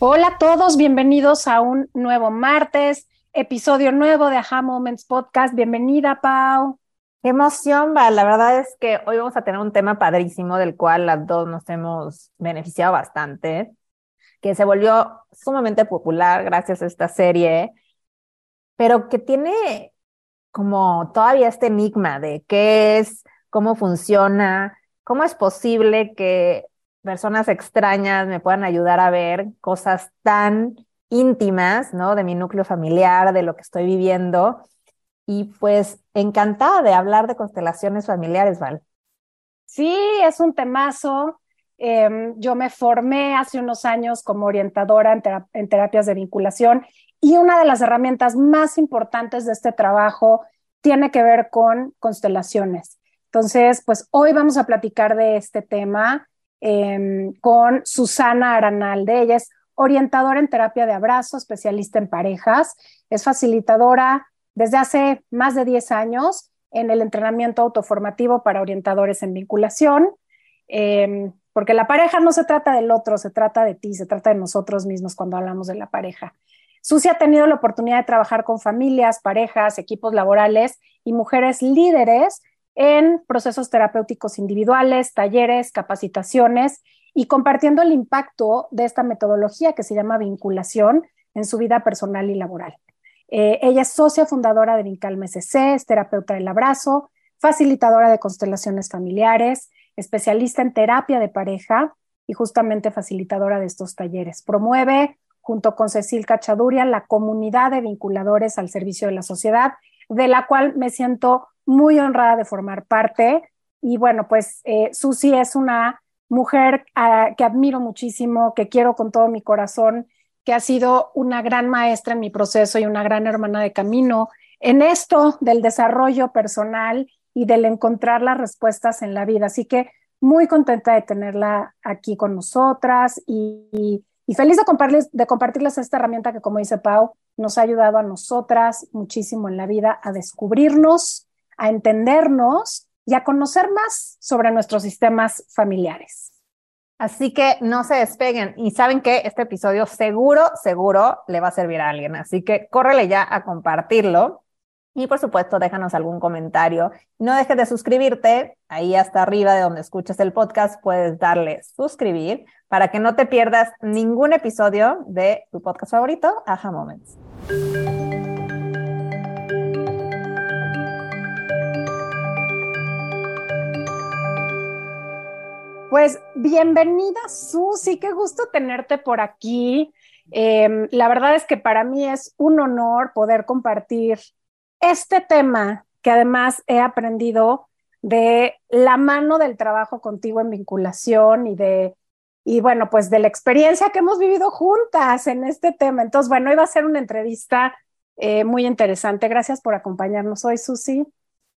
Hola a todos, bienvenidos a un nuevo martes, episodio nuevo de Aha Moments Podcast. Bienvenida, Pau. Qué emoción, va. La verdad es que hoy vamos a tener un tema padrísimo del cual las dos nos hemos beneficiado bastante, que se volvió sumamente popular gracias a esta serie, pero que tiene como todavía este enigma de qué es, cómo funciona, cómo es posible que personas extrañas me puedan ayudar a ver cosas tan íntimas, ¿no? De mi núcleo familiar, de lo que estoy viviendo. Y pues encantada de hablar de constelaciones familiares, Val. Sí, es un temazo. Em, yo me formé hace unos años como orientadora en, en terapias de vinculación y una de las herramientas más importantes de este trabajo tiene que ver con constelaciones. Entonces, pues hoy vamos a platicar de este tema Em, con Susana Aranalde. Ella es orientadora en terapia de abrazo, especialista en parejas, es facilitadora desde hace más de 10 años en el entrenamiento autoformativo para orientadores en vinculación, em, porque la pareja no se trata del otro, se trata de ti, se trata de nosotros mismos cuando hablamos de la pareja. Susi ha tenido la oportunidad de trabajar con familias, parejas, equipos laborales y mujeres líderes en procesos terapéuticos individuales, talleres, capacitaciones y compartiendo el impacto de esta metodología que se llama vinculación en su vida personal y laboral. Eh, ella es socia fundadora de Vincalme SC, es terapeuta del abrazo, facilitadora de constelaciones familiares, especialista en terapia de pareja y justamente facilitadora de estos talleres. Promueve, junto con Cecil Cachaduria, la comunidad de vinculadores al servicio de la sociedad, de la cual me siento muy honrada de formar parte. Y bueno, pues eh, Susi es una mujer ah, que admiro muchísimo, que quiero con todo mi corazón, que ha sido una gran maestra en mi proceso y una gran hermana de camino en esto del desarrollo personal y del encontrar las respuestas en la vida. Así que muy contenta de tenerla aquí con nosotras y, y feliz de compartirles, de compartirles esta herramienta que, como dice Pau, nos ha ayudado a nosotras muchísimo en la vida a descubrirnos, a entendernos y a conocer más sobre nuestros sistemas familiares. Así que no se despeguen y saben que este episodio seguro, seguro le va a servir a alguien. Así que córrele ya a compartirlo y por supuesto déjanos algún comentario. No dejes de suscribirte. Ahí hasta arriba de donde escuchas el podcast puedes darle suscribir para que no te pierdas ningún episodio de tu podcast favorito, Aha Moments. Pues bienvenida, Susi, qué gusto tenerte por aquí. Em, la verdad es que para mí es un honor poder compartir este tema que además he aprendido de la mano del trabajo contigo en vinculación y de, y bueno, pues de la experiencia que hemos vivido juntas en este tema. Entonces, bueno, iba a ser una entrevista eh, muy interesante. Gracias por acompañarnos hoy, Susi,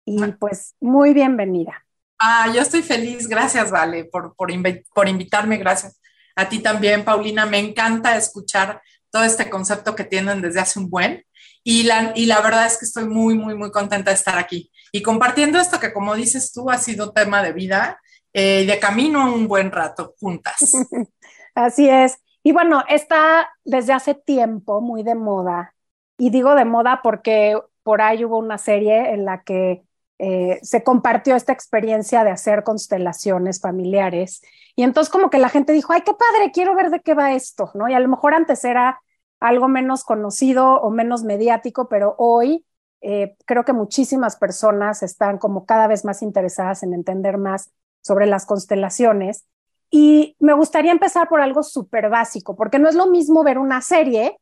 y pues muy bienvenida. Ah, yo estoy feliz, gracias, Vale, por, por, por invitarme, gracias. A ti también, Paulina, me encanta escuchar todo este concepto que tienen desde hace un buen y la, y la verdad es que estoy muy, muy, muy contenta de estar aquí y compartiendo esto que como dices tú ha sido tema de vida eh, de camino un buen rato juntas. Así es. Y bueno, está desde hace tiempo muy de moda y digo de moda porque por ahí hubo una serie en la que eh, se compartió esta experiencia de hacer constelaciones familiares. Y entonces como que la gente dijo, ay, qué padre, quiero ver de qué va esto, ¿no? Y a lo mejor antes era algo menos conocido o menos mediático, pero hoy eh, creo que muchísimas personas están como cada vez más interesadas en entender más sobre las constelaciones. Y me gustaría empezar por algo súper básico, porque no es lo mismo ver una serie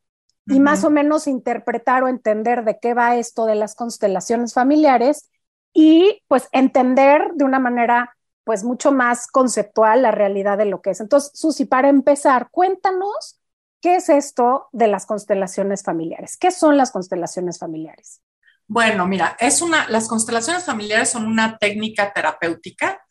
y más o menos interpretar o entender de qué va esto de las constelaciones familiares y pues entender de una manera pues mucho más conceptual la realidad de lo que es. Entonces, Susi, para empezar, cuéntanos qué es esto de las constelaciones familiares. ¿Qué son las constelaciones familiares? Bueno, mira, es una, las constelaciones familiares son una técnica terapéutica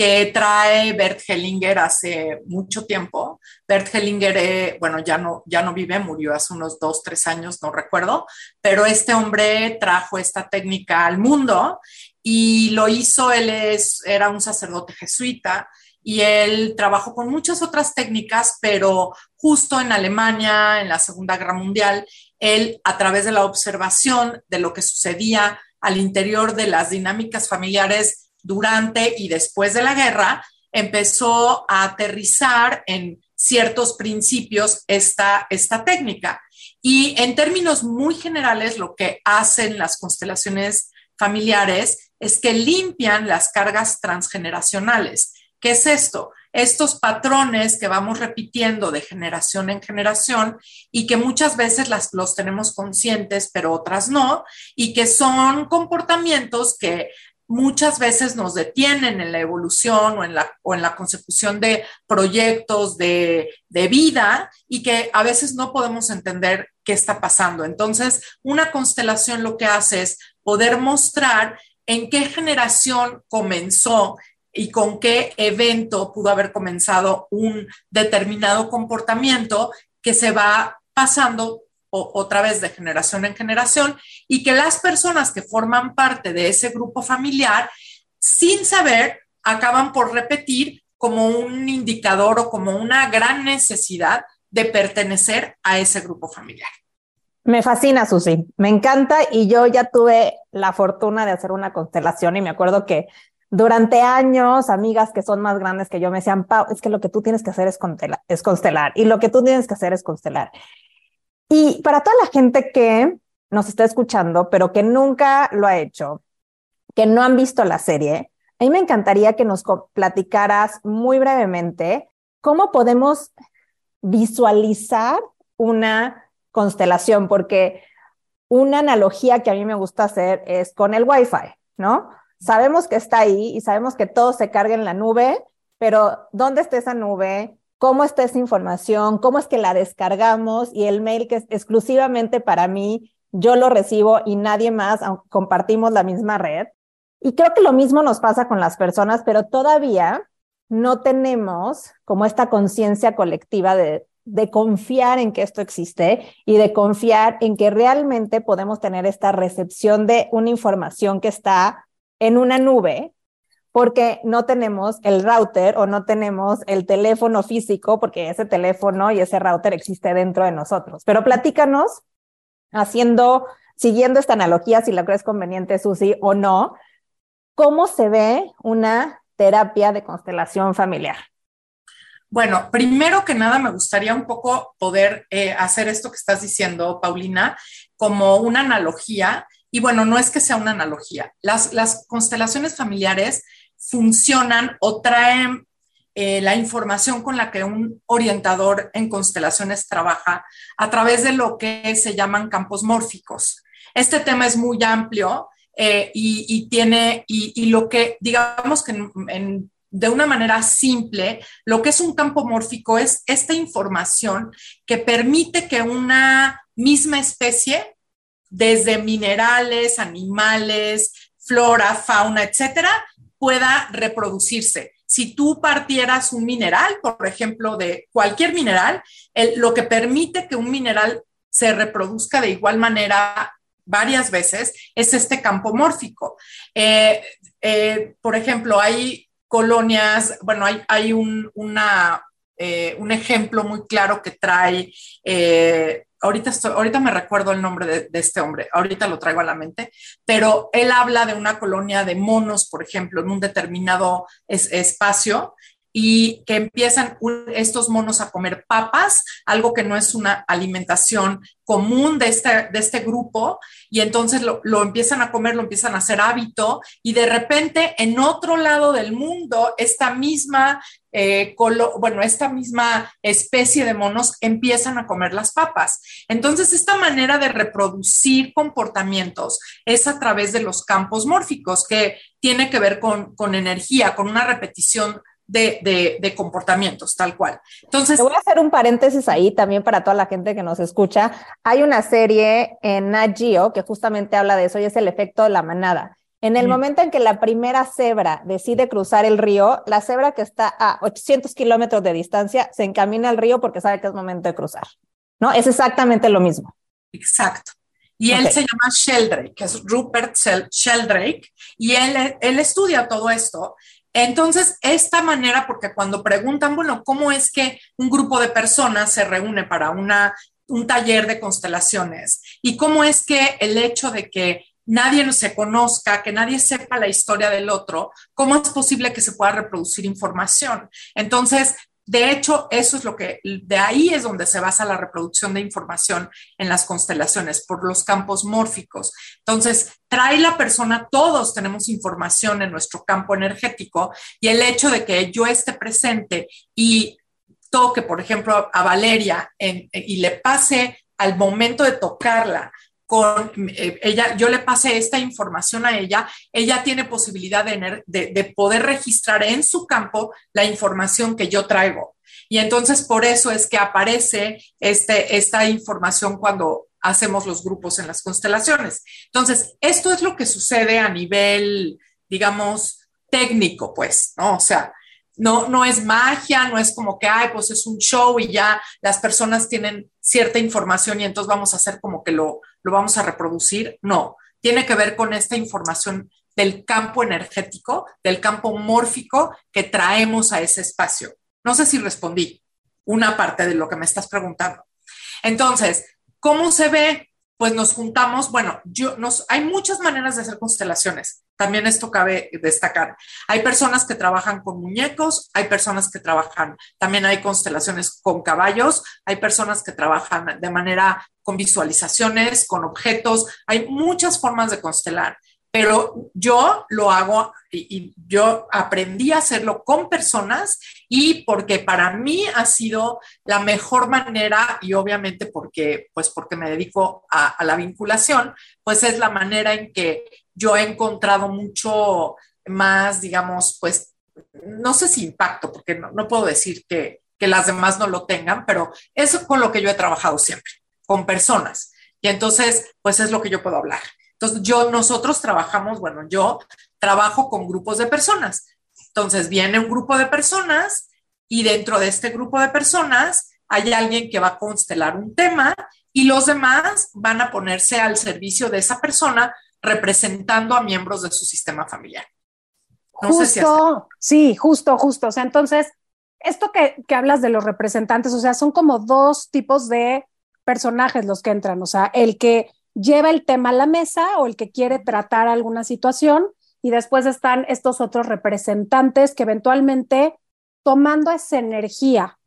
que trae Bert Hellinger hace mucho tiempo. Bert Hellinger, eh, bueno, ya no, ya no vive, murió hace unos dos, tres años, no recuerdo, pero este hombre trajo esta técnica al mundo y lo hizo, él es, era un sacerdote jesuita y él trabajó con muchas otras técnicas, pero justo en Alemania, en la Segunda Guerra Mundial, él a través de la observación de lo que sucedía al interior de las dinámicas familiares, durante y después de la guerra, empezó a aterrizar en ciertos principios esta, esta técnica. Y en términos muy generales, lo que hacen las constelaciones familiares es que limpian las cargas transgeneracionales. ¿Qué es esto? Estos patrones que vamos repitiendo de generación en generación y que muchas veces los tenemos conscientes, pero otras no, y que son comportamientos que muchas veces nos detienen en la evolución o en la, o en la consecución de proyectos de, de, vida y que a veces no podemos entender qué está pasando. Entonces, una constelación lo que hace es poder mostrar en qué generación comenzó y con qué evento pudo haber comenzado un determinado comportamiento que se va pasando otra vez de generación en generación y que las personas que forman parte de ese grupo familiar, sin saber, acaban por repetir como un indicador o como una gran necesidad de pertenecer a ese grupo familiar. Me fascina, Susi, me encanta y yo ya tuve la fortuna de hacer una constelación y me acuerdo que durante años, amigas que son más grandes que yo me decían, Pau, es que lo que tú tienes que hacer es constelar y lo que tú tienes que hacer es constelar. Y para toda la gente que nos está escuchando, pero que nunca lo ha hecho, que no han visto la serie, a mí me encantaría que nos platicaras muy brevemente cómo podemos visualizar una constelación, porque una analogía que a mí me gusta hacer es con el Wi-Fi, ¿no? Sabemos que está ahí y sabemos que todo se carga en la nube, pero ¿dónde está esa nube? Cómo está esa información, cómo es que la descargamos y el mail que es exclusivamente para mí, yo lo recibo y nadie más, compartimos la misma red. Y creo que lo mismo nos pasa con las personas, pero todavía no tenemos como esta conciencia colectiva de, de confiar en que esto existe y de confiar en que realmente podemos tener esta recepción de una información que está en una nube porque no tenemos el router o no tenemos el teléfono físico, porque ese teléfono y ese router existe dentro de nosotros. Pero platícanos, haciendo, siguiendo esta analogía, si la crees conveniente, Susi, o no, ¿cómo se ve una terapia de constelación familiar? Bueno, primero que nada me gustaría un poco poder eh, hacer esto que estás diciendo, Paulina, como una analogía. Y bueno, no es que sea una analogía. Las, las constelaciones familiares funcionan o traen eh, la información con la que un orientador en constelaciones trabaja a través de lo que se llaman campos mórficos. Este tema es muy amplio eh, y, tiene, y, lo que, digamos que de una manera simple, lo que es un campo mórfico es esta información que permite que una misma especie, desde minerales, animales, flora, fauna, etcétera, pueda reproducirse. Si tú partieras un mineral, por ejemplo, de cualquier mineral, lo que permite que un mineral se reproduzca de igual manera varias veces es este campo mórfico. Eh, eh, por ejemplo, hay colonias, bueno, hay, hay un, eh, un ejemplo muy claro que trae ahorita, ahorita me recuerdo el nombre de, este hombre, ahorita lo traigo a la mente, pero él habla de una colonia de monos, por ejemplo, en un determinado espacio y que empiezan estos monos a comer papas, algo que no es una alimentación común de este, de este grupo, y entonces lo, lo, empiezan a comer, lo empiezan a hacer hábito, y de repente en otro lado del mundo, esta misma eh, bueno, esta misma especie de monos empiezan a comer las papas. Entonces, esta manera de reproducir comportamientos es a través de los campos mórficos, que tiene que ver con, energía, con una repetición de, comportamientos, tal cual. Entonces. Te voy a hacer un paréntesis ahí también para toda la gente que nos escucha. Hay una serie en Nat que justamente habla de eso y es el efecto de la manada. En el momento en que la primera cebra decide cruzar el río, la cebra que está a 800 kilómetros de distancia se encamina al río porque sabe que es momento de cruzar. ¿No? Es exactamente lo mismo. Exacto. Y él se llama Sheldrake, que es Rupert Sheldrake, y él, él estudia todo esto entonces, esta manera, porque cuando preguntan, bueno, ¿cómo es que un grupo de personas se reúne para una, un taller de constelaciones? ¿Y cómo es que el hecho de que nadie se conozca, que nadie sepa la historia del otro, ¿cómo es posible que se pueda reproducir información? Entonces, de hecho, eso es lo que, de ahí es donde se basa la reproducción de información en las constelaciones, por los campos mórficos. Entonces, trae la persona, todos tenemos información en nuestro campo energético y el hecho de que yo esté presente y toque, por ejemplo, a Valeria y le pase al momento de tocarla, eh, ella, yo le pasé esta información a ella, ella tiene posibilidad de, de, poder registrar en su campo la información que yo traigo. Y entonces por eso es que aparece este, esta información cuando hacemos los grupos en las constelaciones. Entonces, esto es lo que sucede a nivel, digamos, técnico, pues, ¿no? O sea, no, no es magia, no es como que, ay, pues es un show y ya las personas tienen cierta información y entonces vamos a hacer como que lo, lo vamos a reproducir. No, tiene que ver con esta información del campo energético, del campo mórfico que traemos a ese espacio. No sé si respondí una parte de lo que me estás preguntando. Entonces, ¿cómo se ve? Pues nos juntamos, bueno, yo, nos, hay muchas maneras de hacer constelaciones. También esto cabe destacar. Hay personas que trabajan con muñecos, hay personas que trabajan, también hay constelaciones con caballos, hay personas que trabajan de manera con visualizaciones, con objetos, hay muchas formas de constelar, pero yo lo hago y, yo aprendí a hacerlo con personas y porque para mí ha sido la mejor manera y obviamente porque, pues porque me dedico a, la vinculación, pues es la manera en que yo he encontrado mucho más, digamos, pues, no sé si impacto, porque no, puedo decir que, que las demás no lo tengan, pero eso con lo que yo he trabajado siempre, con personas. Y entonces, pues es lo que yo puedo hablar. Entonces, yo, nosotros trabajamos, bueno, yo trabajo con grupos de personas. Entonces, viene un grupo de personas y dentro de este grupo de personas hay alguien que va a constelar un tema y los demás van a ponerse al servicio de esa persona representando a miembros de su sistema familiar. justo, sí, justo, justo. O sea, entonces, esto que, que hablas de los representantes, o sea, son como dos tipos de personajes los que entran, o sea, el que lleva el tema a la mesa o el que quiere tratar alguna situación y después están estos otros representantes que eventualmente tomando esa energía,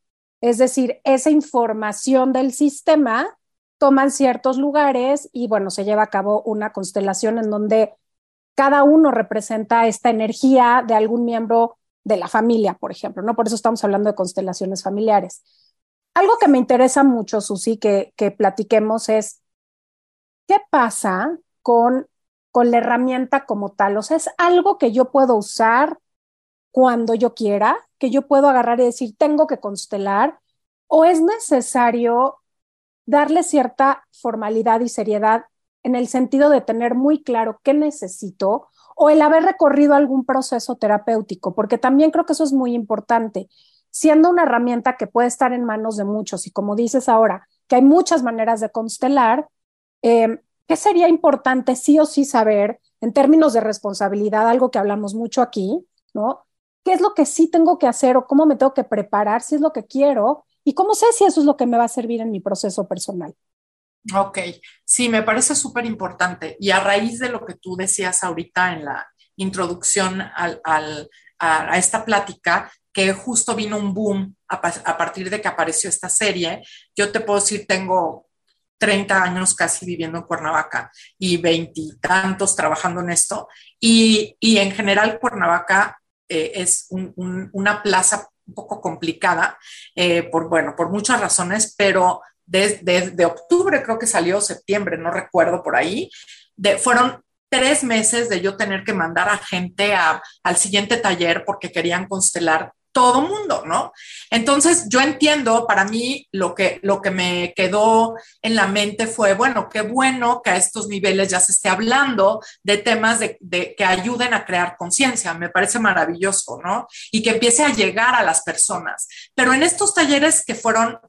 es decir, esa información del sistema, toman ciertos lugares y bueno, se lleva a cabo una constelación en donde cada uno representa esta energía de algún miembro de la familia, por ejemplo, ¿no? Por eso estamos hablando de constelaciones familiares. Algo que me interesa mucho, Susi, que, que platiquemos es, ¿qué pasa con, con la herramienta como tal? O sea, es algo que yo puedo usar cuando yo quiera, que yo puedo agarrar y decir, tengo que constelar, o es necesario darle cierta formalidad y seriedad en el sentido de tener muy claro qué necesito o el haber recorrido algún proceso terapéutico, porque también creo que eso es muy importante. Siendo una herramienta que puede estar en manos de muchos y como dices ahora, que hay muchas maneras de constelar, eh, ¿qué sería importante sí o sí saber en términos de responsabilidad, algo que hablamos mucho aquí, ¿no? ¿Qué es lo que sí tengo que hacer o cómo me tengo que preparar si es lo que quiero ¿Y cómo sé si eso es lo que me va a servir en mi proceso personal? Ok, sí, me parece súper importante. Y a raíz de lo que tú decías ahorita en la introducción a, esta plática, que justo vino un boom a, partir de que apareció esta serie, yo te puedo decir, tengo 30 años casi viviendo en Cuernavaca y veintitantos trabajando en esto. Y, y, en general Cuernavaca eh, es una plaza un poco complicada, eh, por, bueno, por muchas razones, pero desde octubre creo que salió, septiembre, no recuerdo por ahí, de, fueron tres meses de yo tener que mandar a gente al siguiente taller porque querían constelar todo mundo, ¿no? Entonces, yo entiendo, para mí lo que, lo que me quedó en la mente fue, bueno, qué bueno que a estos niveles ya se esté hablando de temas de, que ayuden a crear conciencia, me parece maravilloso, ¿no? Y que empiece a llegar a las personas. Pero en estos talleres que fueron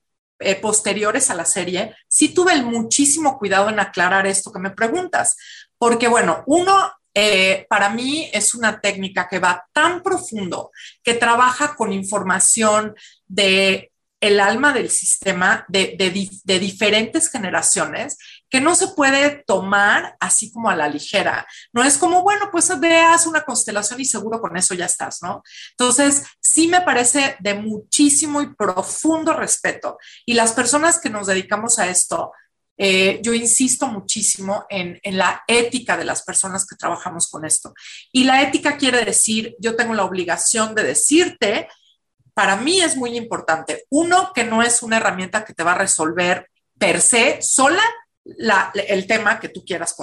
eh, posteriores a la serie, sí tuve el muchísimo cuidado en aclarar esto que me preguntas, porque bueno, uno eh, para mí es una técnica que va tan profundo, que trabaja con información de el alma del sistema de, de, diferentes generaciones que no se puede tomar así como a la ligera. No es como, bueno, pues veas una constelación y seguro con eso ya estás, ¿no? Entonces, sí me parece de muchísimo y profundo respeto. Y las personas que nos dedicamos a esto, eh, yo insisto muchísimo en, la ética de las personas que trabajamos con esto. Y la ética quiere decir, yo tengo la obligación de decirte, para mí es muy importante, uno, que no es una herramienta que te va a resolver per se sola el tema que tú quieras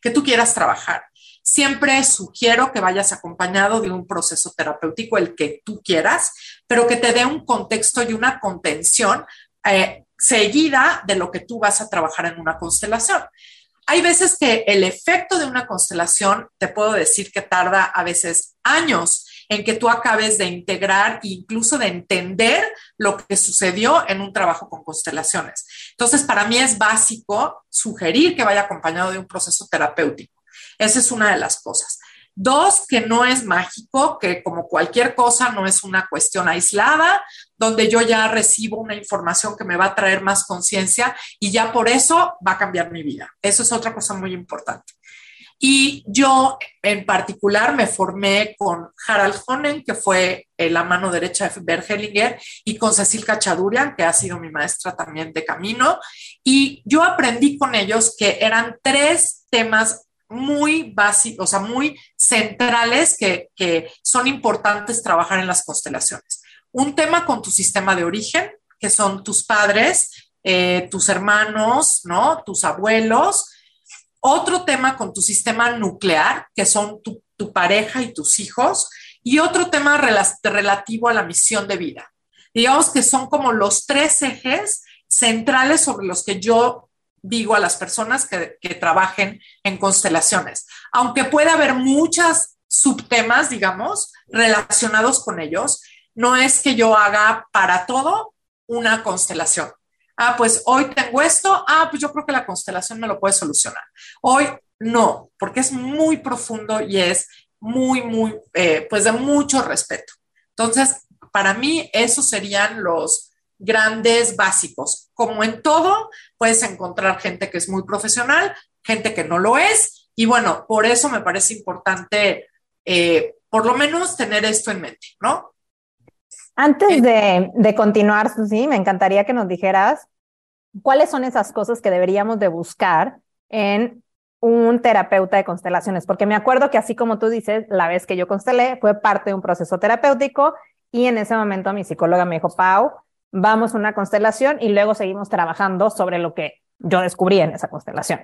que tú quieras trabajar. Siempre sugiero que vayas acompañado de un proceso terapéutico, el que tú quieras, pero que te dé un contexto y una contención eh, seguida de lo que tú vas a trabajar en una constelación. Hay veces que el efecto de una constelación, te puedo decir que tarda a veces años en que tú acabes de integrar e incluso de entender lo que sucedió en un trabajo con constelaciones. Entonces, para mí es básico sugerir que vaya acompañado de un proceso terapéutico. Esa es una de las cosas. Dos, que no es mágico, que como cualquier cosa no es una cuestión aislada, donde yo ya recibo una información que me va a traer más conciencia y ya por eso va a cambiar mi vida. Eso es otra cosa muy importante. Y yo en particular me formé con Harald Honen, que fue eh, la mano derecha de Bert Hellinger, y con Cecil Cachadurian, que ha sido mi maestra también de camino. Y yo aprendí con ellos que eran tres temas muy básicos, o sea, muy centrales que, son importantes trabajar en las constelaciones. Un tema con tu sistema de origen, que son tus padres, eh, tus hermanos, ¿no? Tus abuelos. Otro tema con tu sistema nuclear, que son tu, tu pareja y tus hijos. Y otro tema relativo a la misión de vida. Digamos que son como los tres ejes centrales sobre los que yo digo a las personas que, trabajen en constelaciones. Aunque puede haber muchos subtemas, digamos, relacionados con ellos, no es que yo haga para todo una constelación. Ah, pues hoy tengo esto, ah, pues yo creo que la constelación me lo puede solucionar. Hoy no, porque es muy profundo y es muy, muy, eh, pues de mucho respeto. Entonces, para mí, esos serían los, grandes básicos. Como en todo, puedes encontrar gente que es muy profesional, gente que no lo es, y bueno, por eso me parece importante, eh, por lo menos, tener esto en mente, ¿no? Antes de, de continuar, Susi, me encantaría que nos dijeras cuáles son esas cosas que deberíamos de buscar en un terapeuta de constelaciones, porque me acuerdo que así como tú dices, la vez que yo constelé fue parte de un proceso terapéutico y en ese momento mi psicóloga me dijo, Pau, vamos a una constelación y luego seguimos trabajando sobre lo que yo descubrí en esa constelación.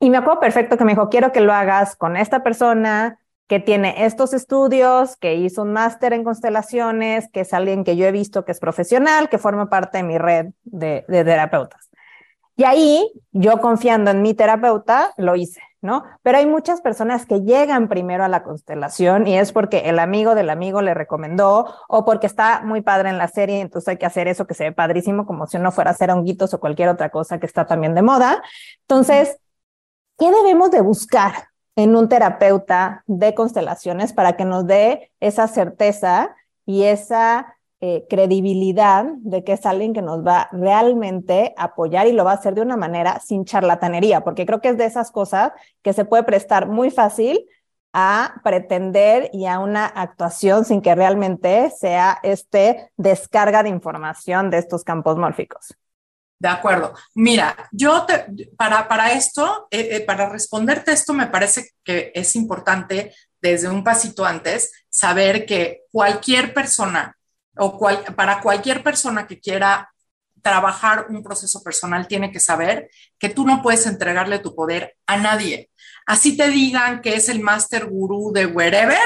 Y me acuerdo perfecto que me dijo, quiero que lo hagas con esta persona que tiene estos estudios, que hizo un máster en constelaciones, que es alguien que yo he visto que es profesional, que forma parte de mi red de, de terapeutas. Y ahí, yo confiando en mi terapeuta, lo hice. ¿No? Pero hay muchas personas que llegan primero a la constelación y es porque el amigo del amigo le recomendó o porque está muy padre en la serie, entonces hay que hacer eso que se ve padrísimo, como si uno fuera a hacer honguitos o cualquier otra cosa que está también de moda. Entonces, ¿qué debemos de buscar en un terapeuta de constelaciones para que nos dé esa certeza y esa eh, credibilidad de que es alguien que nos va realmente a apoyar y lo va a hacer de una manera sin charlatanería, porque creo que es de esas cosas que se puede prestar muy fácil a pretender y a una actuación sin que realmente sea este descarga de información de estos campos mórficos. De acuerdo. Mira, yo para, para esto, eh, eh, para responderte esto, me parece que es importante desde un pasito antes saber que cualquier persona o para cualquier persona que quiera trabajar un proceso personal tiene que saber que tú no puedes entregarle tu poder a nadie. Así te digan que es el master gurú de wherever,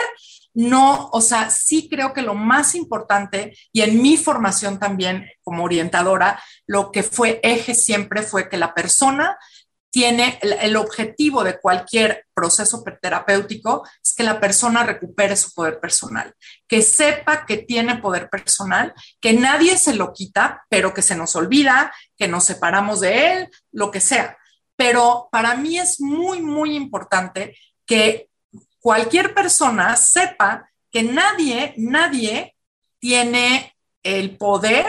no, o sea, sí creo que lo más importante y en mi formación también como orientadora, lo que fue eje siempre fue que la persona tiene el, objetivo de cualquier proceso terapéutico es que la persona recupere su poder personal, que sepa que tiene poder personal, que nadie se lo quita, pero que se nos olvida, que nos separamos de él, lo que sea. Pero para mí es muy, muy importante que cualquier persona sepa que nadie, nadie tiene el poder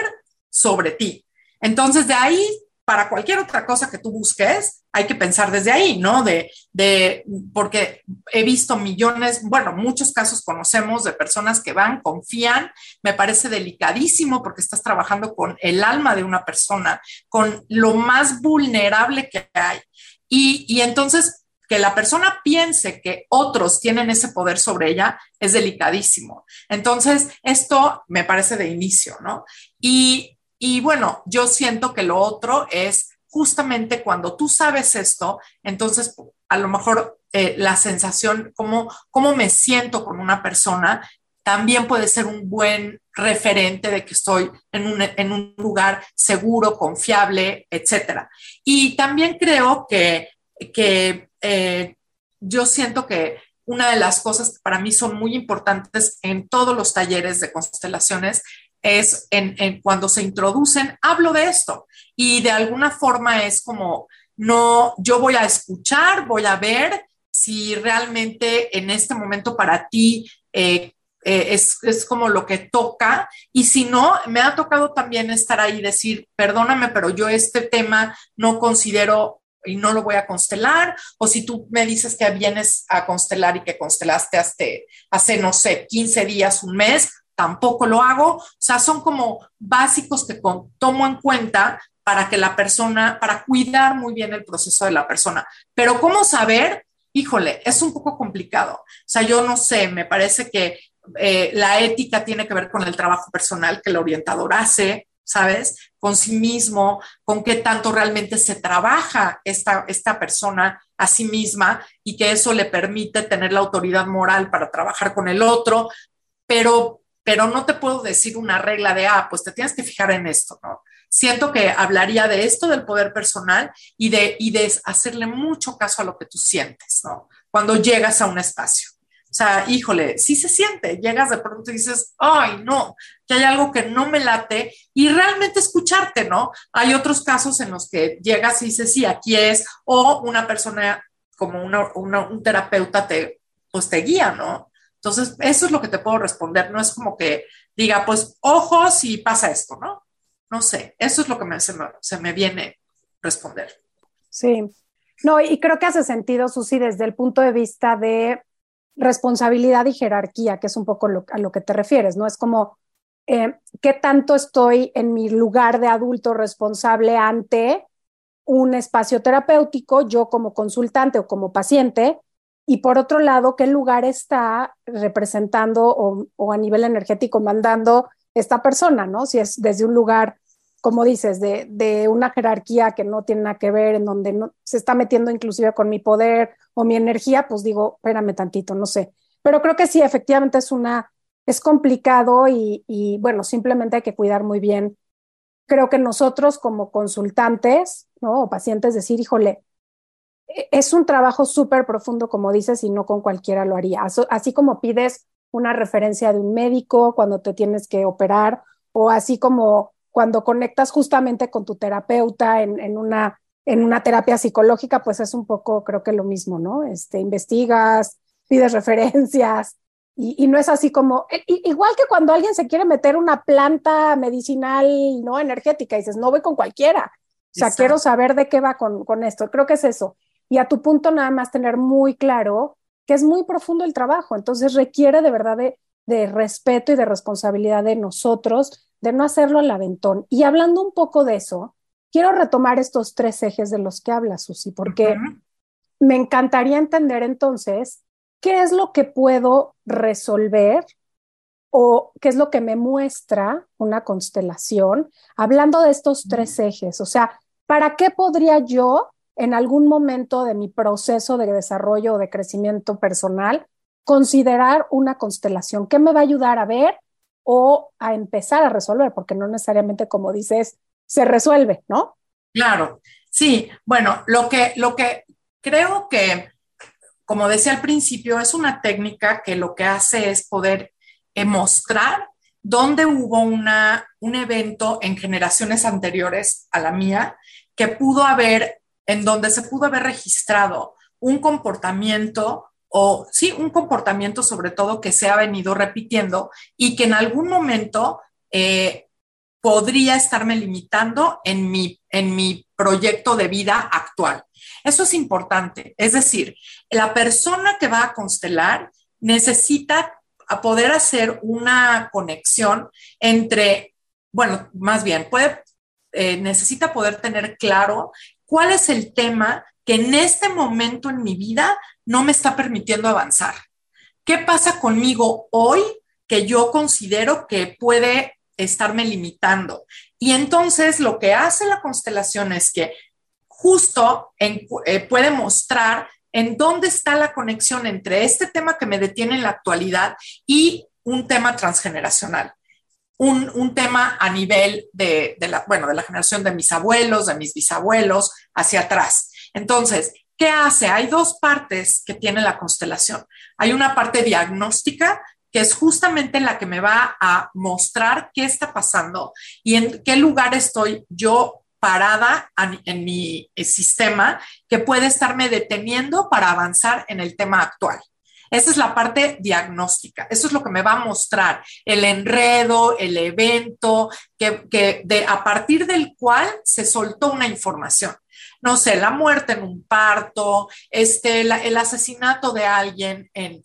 sobre ti. Entonces, de ahí, para cualquier otra cosa que tú busques, hay que pensar desde ahí, ¿no? De, de, porque he visto millones, bueno, muchos casos conocemos de personas que van, confían, me parece delicadísimo porque estás trabajando con el alma de una persona, con lo más vulnerable que hay. Y, y entonces que la persona piense que otros tienen ese poder sobre ella es delicadísimo. Entonces, esto me parece de inicio, ¿no? Y, y bueno, yo siento que lo otro es justamente cuando tú sabes esto, entonces a lo mejor eh, la sensación, cómo, cómo me siento con una persona, también puede ser un buen referente de que estoy en un, en un lugar seguro, confiable, etcétera. Y también creo que, que eh, yo siento que una de las cosas que para mí son muy importantes en todos los talleres de constelaciones es en, cuando se introducen, hablo de esto y de alguna forma es como, no, yo voy a escuchar, voy a ver si realmente en este momento para ti eh, eh, es, es, como lo que toca. Y si no, me ha tocado también estar ahí y decir, perdóname, pero yo este tema no considero y no lo voy a constelar, o si tú me dices que vienes a constelar y que constelaste hasta, hace, no sé, 15 días, un mes, tampoco lo hago. O sea, son como básicos que tomo en cuenta para que la persona, para cuidar muy bien el proceso de la persona. Pero ¿cómo saber? Híjole, es un poco complicado. O sea, yo no sé, me parece que eh, la ética tiene que ver con el trabajo personal que el orientador hace, ¿sabes? Con sí mismo, con qué tanto realmente se trabaja esta, esta persona a sí misma y que eso le permite tener la autoridad moral para trabajar con el otro, pero, pero no te puedo decir una regla de, ah, pues te tienes que fijar en esto, ¿no? Siento que hablaría de esto del poder personal y de, y de hacerle mucho caso a lo que tú sientes, ¿no? Cuando llegas a un espacio. O sea, híjole, sí se siente, llegas de pronto y dices, ay, no, que hay algo que no me late y realmente escucharte, ¿no? Hay otros casos en los que llegas y dices, sí, aquí es, o una persona como un terapeuta te, pues te guía, ¿no? Entonces, eso es lo que te puedo responder, no es como que diga, pues, ojo si pasa esto, ¿no? No sé, eso es lo que me, se, me, se me viene responder. Sí, no, y creo que hace sentido, Susi, desde el punto de vista de responsabilidad y jerarquía, que es un poco a lo que te refieres, ¿no? Es como, eh, ¿qué tanto estoy en mi lugar de adulto responsable ante un espacio terapéutico, yo como consultante o como paciente? Y por otro lado, ¿qué lugar está representando o, a nivel energético mandando esta persona, ¿no? Si es desde un lugar como dices, de, de, una jerarquía que no tiene nada que ver, en donde no, se está metiendo inclusive con mi poder o mi energía, pues digo, espérame tantito, no sé. Pero creo que sí, efectivamente es una, es complicado y, y bueno, simplemente hay que cuidar muy bien. Creo que nosotros como consultantes, ¿no? O pacientes decir, híjole, es un trabajo súper profundo, como dices, y no con cualquiera lo haría. Así como pides una referencia de un médico cuando te tienes que operar, o así como cuando conectas justamente con tu terapeuta en, en, una, en una terapia psicológica, pues es un poco, creo que lo mismo, ¿no? Este, investigas, pides referencias y, y no es así como, e, igual que cuando alguien se quiere meter una planta medicinal, ¿no? Energética, y dices, no voy con cualquiera. O sea, quiero saber de qué va con, con esto. Creo que es eso. Y a tu punto, nada más tener muy claro que es muy profundo el trabajo. Entonces requiere de verdad de, de respeto y de responsabilidad de nosotros de no hacerlo al aventón. Y hablando un poco de eso, quiero retomar estos tres ejes de los que habla Susi, porque me encantaría entender entonces qué es lo que puedo resolver o qué es lo que me muestra una constelación, hablando de estos tres ejes. O sea, ¿para qué podría yo en algún momento de mi proceso de desarrollo o de crecimiento personal considerar una constelación? ¿Qué me va a ayudar a ver o a empezar a resolver? Porque no necesariamente, como dices, se resuelve, ¿no? Claro, sí. Bueno, lo que, lo que creo que, como decía al principio, es una técnica que lo que hace es poder mostrar dónde hubo una, un evento en generaciones anteriores a la mía que pudo haber, en donde se pudo haber registrado un comportamiento o sí, un comportamiento sobre todo que se ha venido repitiendo y que en algún momento eh, podría estarme limitando en mi, en mi proyecto de vida actual. Eso es importante. Es decir, la persona que va a constelar necesita poder hacer una conexión entre, bueno, más bien, puede, eh, necesita poder tener claro cuál es el tema que en este momento en mi vida no me está permitiendo avanzar. ¿Qué pasa conmigo hoy que yo considero que puede estarme limitando? Y entonces lo que hace la constelación es que justo eh, puede mostrar en dónde está la conexión entre este tema que me detiene en la actualidad y un tema transgeneracional. Un, tema a nivel de, la, bueno, de la generación de mis abuelos, de mis bisabuelos, hacia atrás. Entonces, ¿qué hace? Hay dos partes que tiene la constelación. Hay una parte diagnóstica, que es justamente la que me va a mostrar qué está pasando y en qué lugar estoy yo parada en mi eh, sistema que puede estarme deteniendo para avanzar en el tema actual. Esa es la parte diagnóstica. Eso es lo que me va a mostrar el enredo, el evento, que, de, a partir del cual se soltó una información no sé, la muerte en un parto, este, el asesinato de alguien en,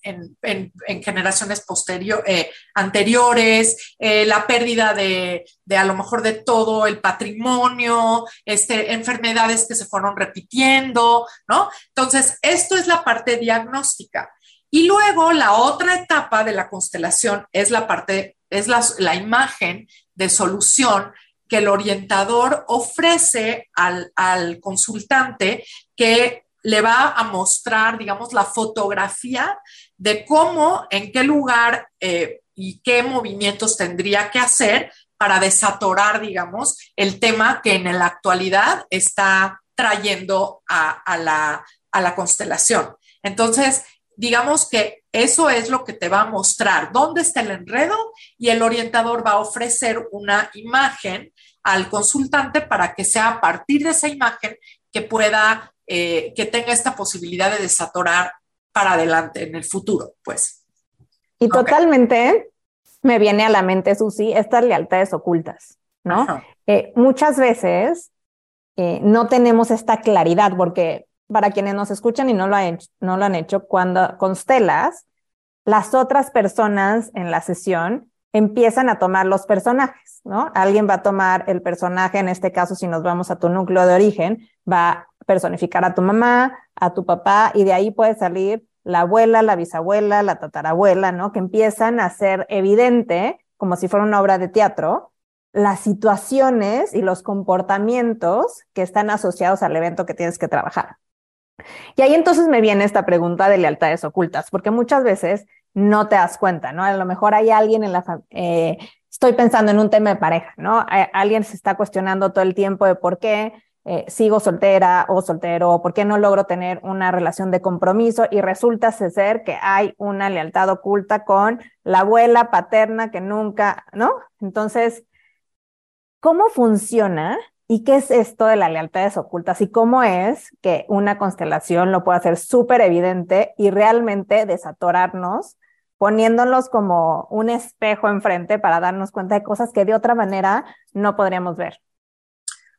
generaciones posteriores, eh, anteriores, eh, la pérdida de, a lo mejor de todo el patrimonio, este, enfermedades que se fueron repitiendo, ¿no? Entonces, esto es la parte diagnóstica. Y luego la otra etapa de la constelación es la parte, es la, la imagen de solución que el orientador ofrece al, consultante que le va a mostrar, digamos, la fotografía de cómo, en qué lugar eh, y qué movimientos tendría que hacer para desatorar, digamos, el tema que en la actualidad está trayendo a, la, a la constelación. Entonces, digamos que eso es lo que te va a mostrar dónde está el enredo y el orientador va a ofrecer una imagen al consultante para que sea a partir de esa imagen que pueda, eh, que tenga esta posibilidad de desatorar para adelante en el futuro, pues. Y totalmente me viene a la mente, Susi, estas lealtades ocultas, ¿no? Eh, muchas veces eh, no tenemos esta claridad, porque para quienes nos escuchan y no lo, lo han hecho, cuando constelas, las otras personas en la sesión empiezan a tomar los personajes, ¿no? Alguien va a tomar el personaje, en este caso, si nos vamos a tu núcleo de origen, va a personificar a tu mamá, a tu papá, y de ahí puede salir la abuela, la bisabuela, la tatarabuela, ¿no? Que empiezan a ser evidente, como si fuera una obra de teatro, las situaciones y los comportamientos que están asociados al evento que tienes que trabajar. Y ahí entonces me viene esta pregunta de lealtades ocultas, porque muchas veces no te das cuenta, ¿no? A lo mejor hay alguien en la eh, estoy pensando en un tema de pareja, ¿no? alguien se está cuestionando todo el tiempo de por qué eh, sigo soltera o soltero, o por qué no logro tener una relación de compromiso y resulta ser que hay una lealtad oculta con la abuela paterna que nunca, ¿no? Entonces, ¿cómo funciona ¿Y qué es esto de las lealtades ocultas y cómo es que una constelación lo puede hacer súper evidente y realmente desatorarnos poniéndonos como un espejo enfrente para darnos cuenta de cosas que de otra manera no podríamos ver.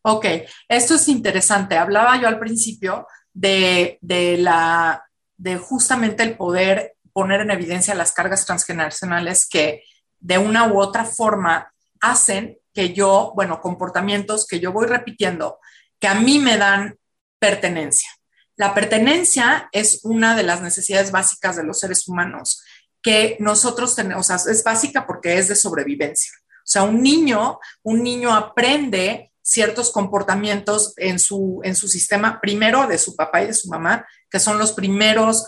Ok, esto es interesante. Hablaba yo al principio de, la, de justamente el poder poner en evidencia las cargas transgeneracionales que de una u otra forma hacen que yo, bueno, comportamientos que yo voy repitiendo, que a mí me dan pertenencia. La pertenencia es una de las necesidades básicas de los seres humanos que nosotros tenemos, o sea, es básica porque es de sobrevivencia. O sea, un niño, un niño aprende ciertos comportamientos en su, en su sistema, primero de su papá y de su mamá, que son los primeros,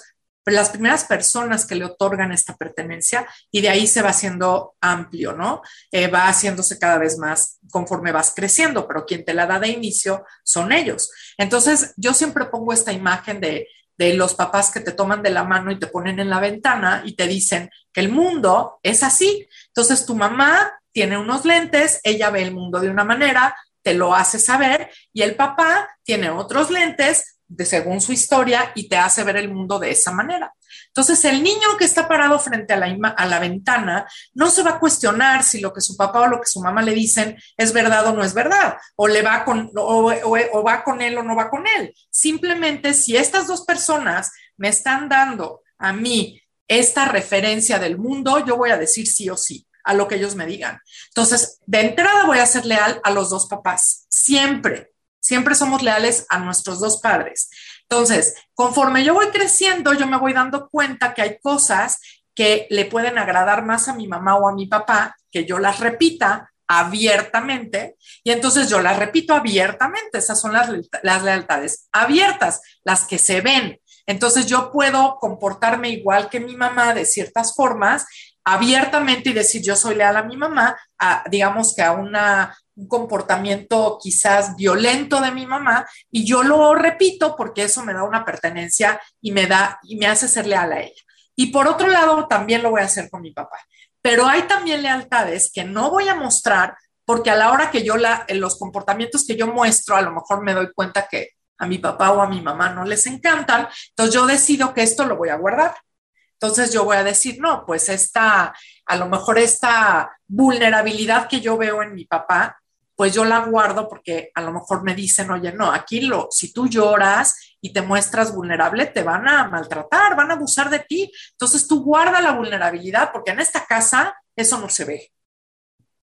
las primeras personas que le otorgan esta pertenencia y de ahí se va haciendo amplio, ¿no? Eh, va haciéndose cada vez más conforme vas creciendo, pero quien te la da de inicio son ellos. Entonces, yo siempre pongo esta imagen de, de los papás que te toman de la mano y te ponen en la ventana y te dicen que el mundo es así. Entonces, tu mamá tiene unos lentes, ella ve el mundo de una manera, te lo hace saber y el papá tiene otros lentes de según su historia y te hace ver el mundo de esa manera. Entonces, el niño que está parado frente a la, a la ventana no se va a cuestionar si lo que su papá o lo que su mamá le dicen es verdad o no es verdad, o, le va con, o, o va con él o no va con él. Simplemente, si estas dos personas me están dando a mí esta referencia del mundo, yo voy a decir sí o sí a lo que ellos me digan. Entonces, de entrada voy a ser leal a los dos papás, siempre, siempre somos leales a nuestros dos padres. Entonces, conforme yo voy creciendo, yo me voy dando cuenta que hay cosas que le pueden agradar más a mi mamá o a mi papá, que yo las repita abiertamente, y entonces yo las repito abiertamente, esas son las, las lealtades abiertas, las que se ven. Entonces yo puedo comportarme igual que mi mamá de ciertas formas abiertamente y decir yo soy leal a mi mamá, digamos que a una, un comportamiento quizás violento de mi mamá y yo lo repito porque eso me da una pertenencia y me da y me hace ser leal a ella. Y por otro lado, también lo voy a hacer con mi papá. Pero hay también lealtades que no voy a mostrar porque a la hora que yo la, en los comportamientos que yo muestro, a lo mejor me doy cuenta que a mi papá o a mi mamá no les encantan, entonces yo decido que esto lo voy a guardar. Entonces yo voy a decir, no, pues esta, a lo mejor esta vulnerabilidad que yo veo en mi papá, pues yo la guardo porque a lo mejor me dicen, oye, no, aquí lo, si tú lloras y te muestras vulnerable, te van a maltratar, van a abusar de ti. Entonces tú guarda la vulnerabilidad porque en esta casa eso no se ve.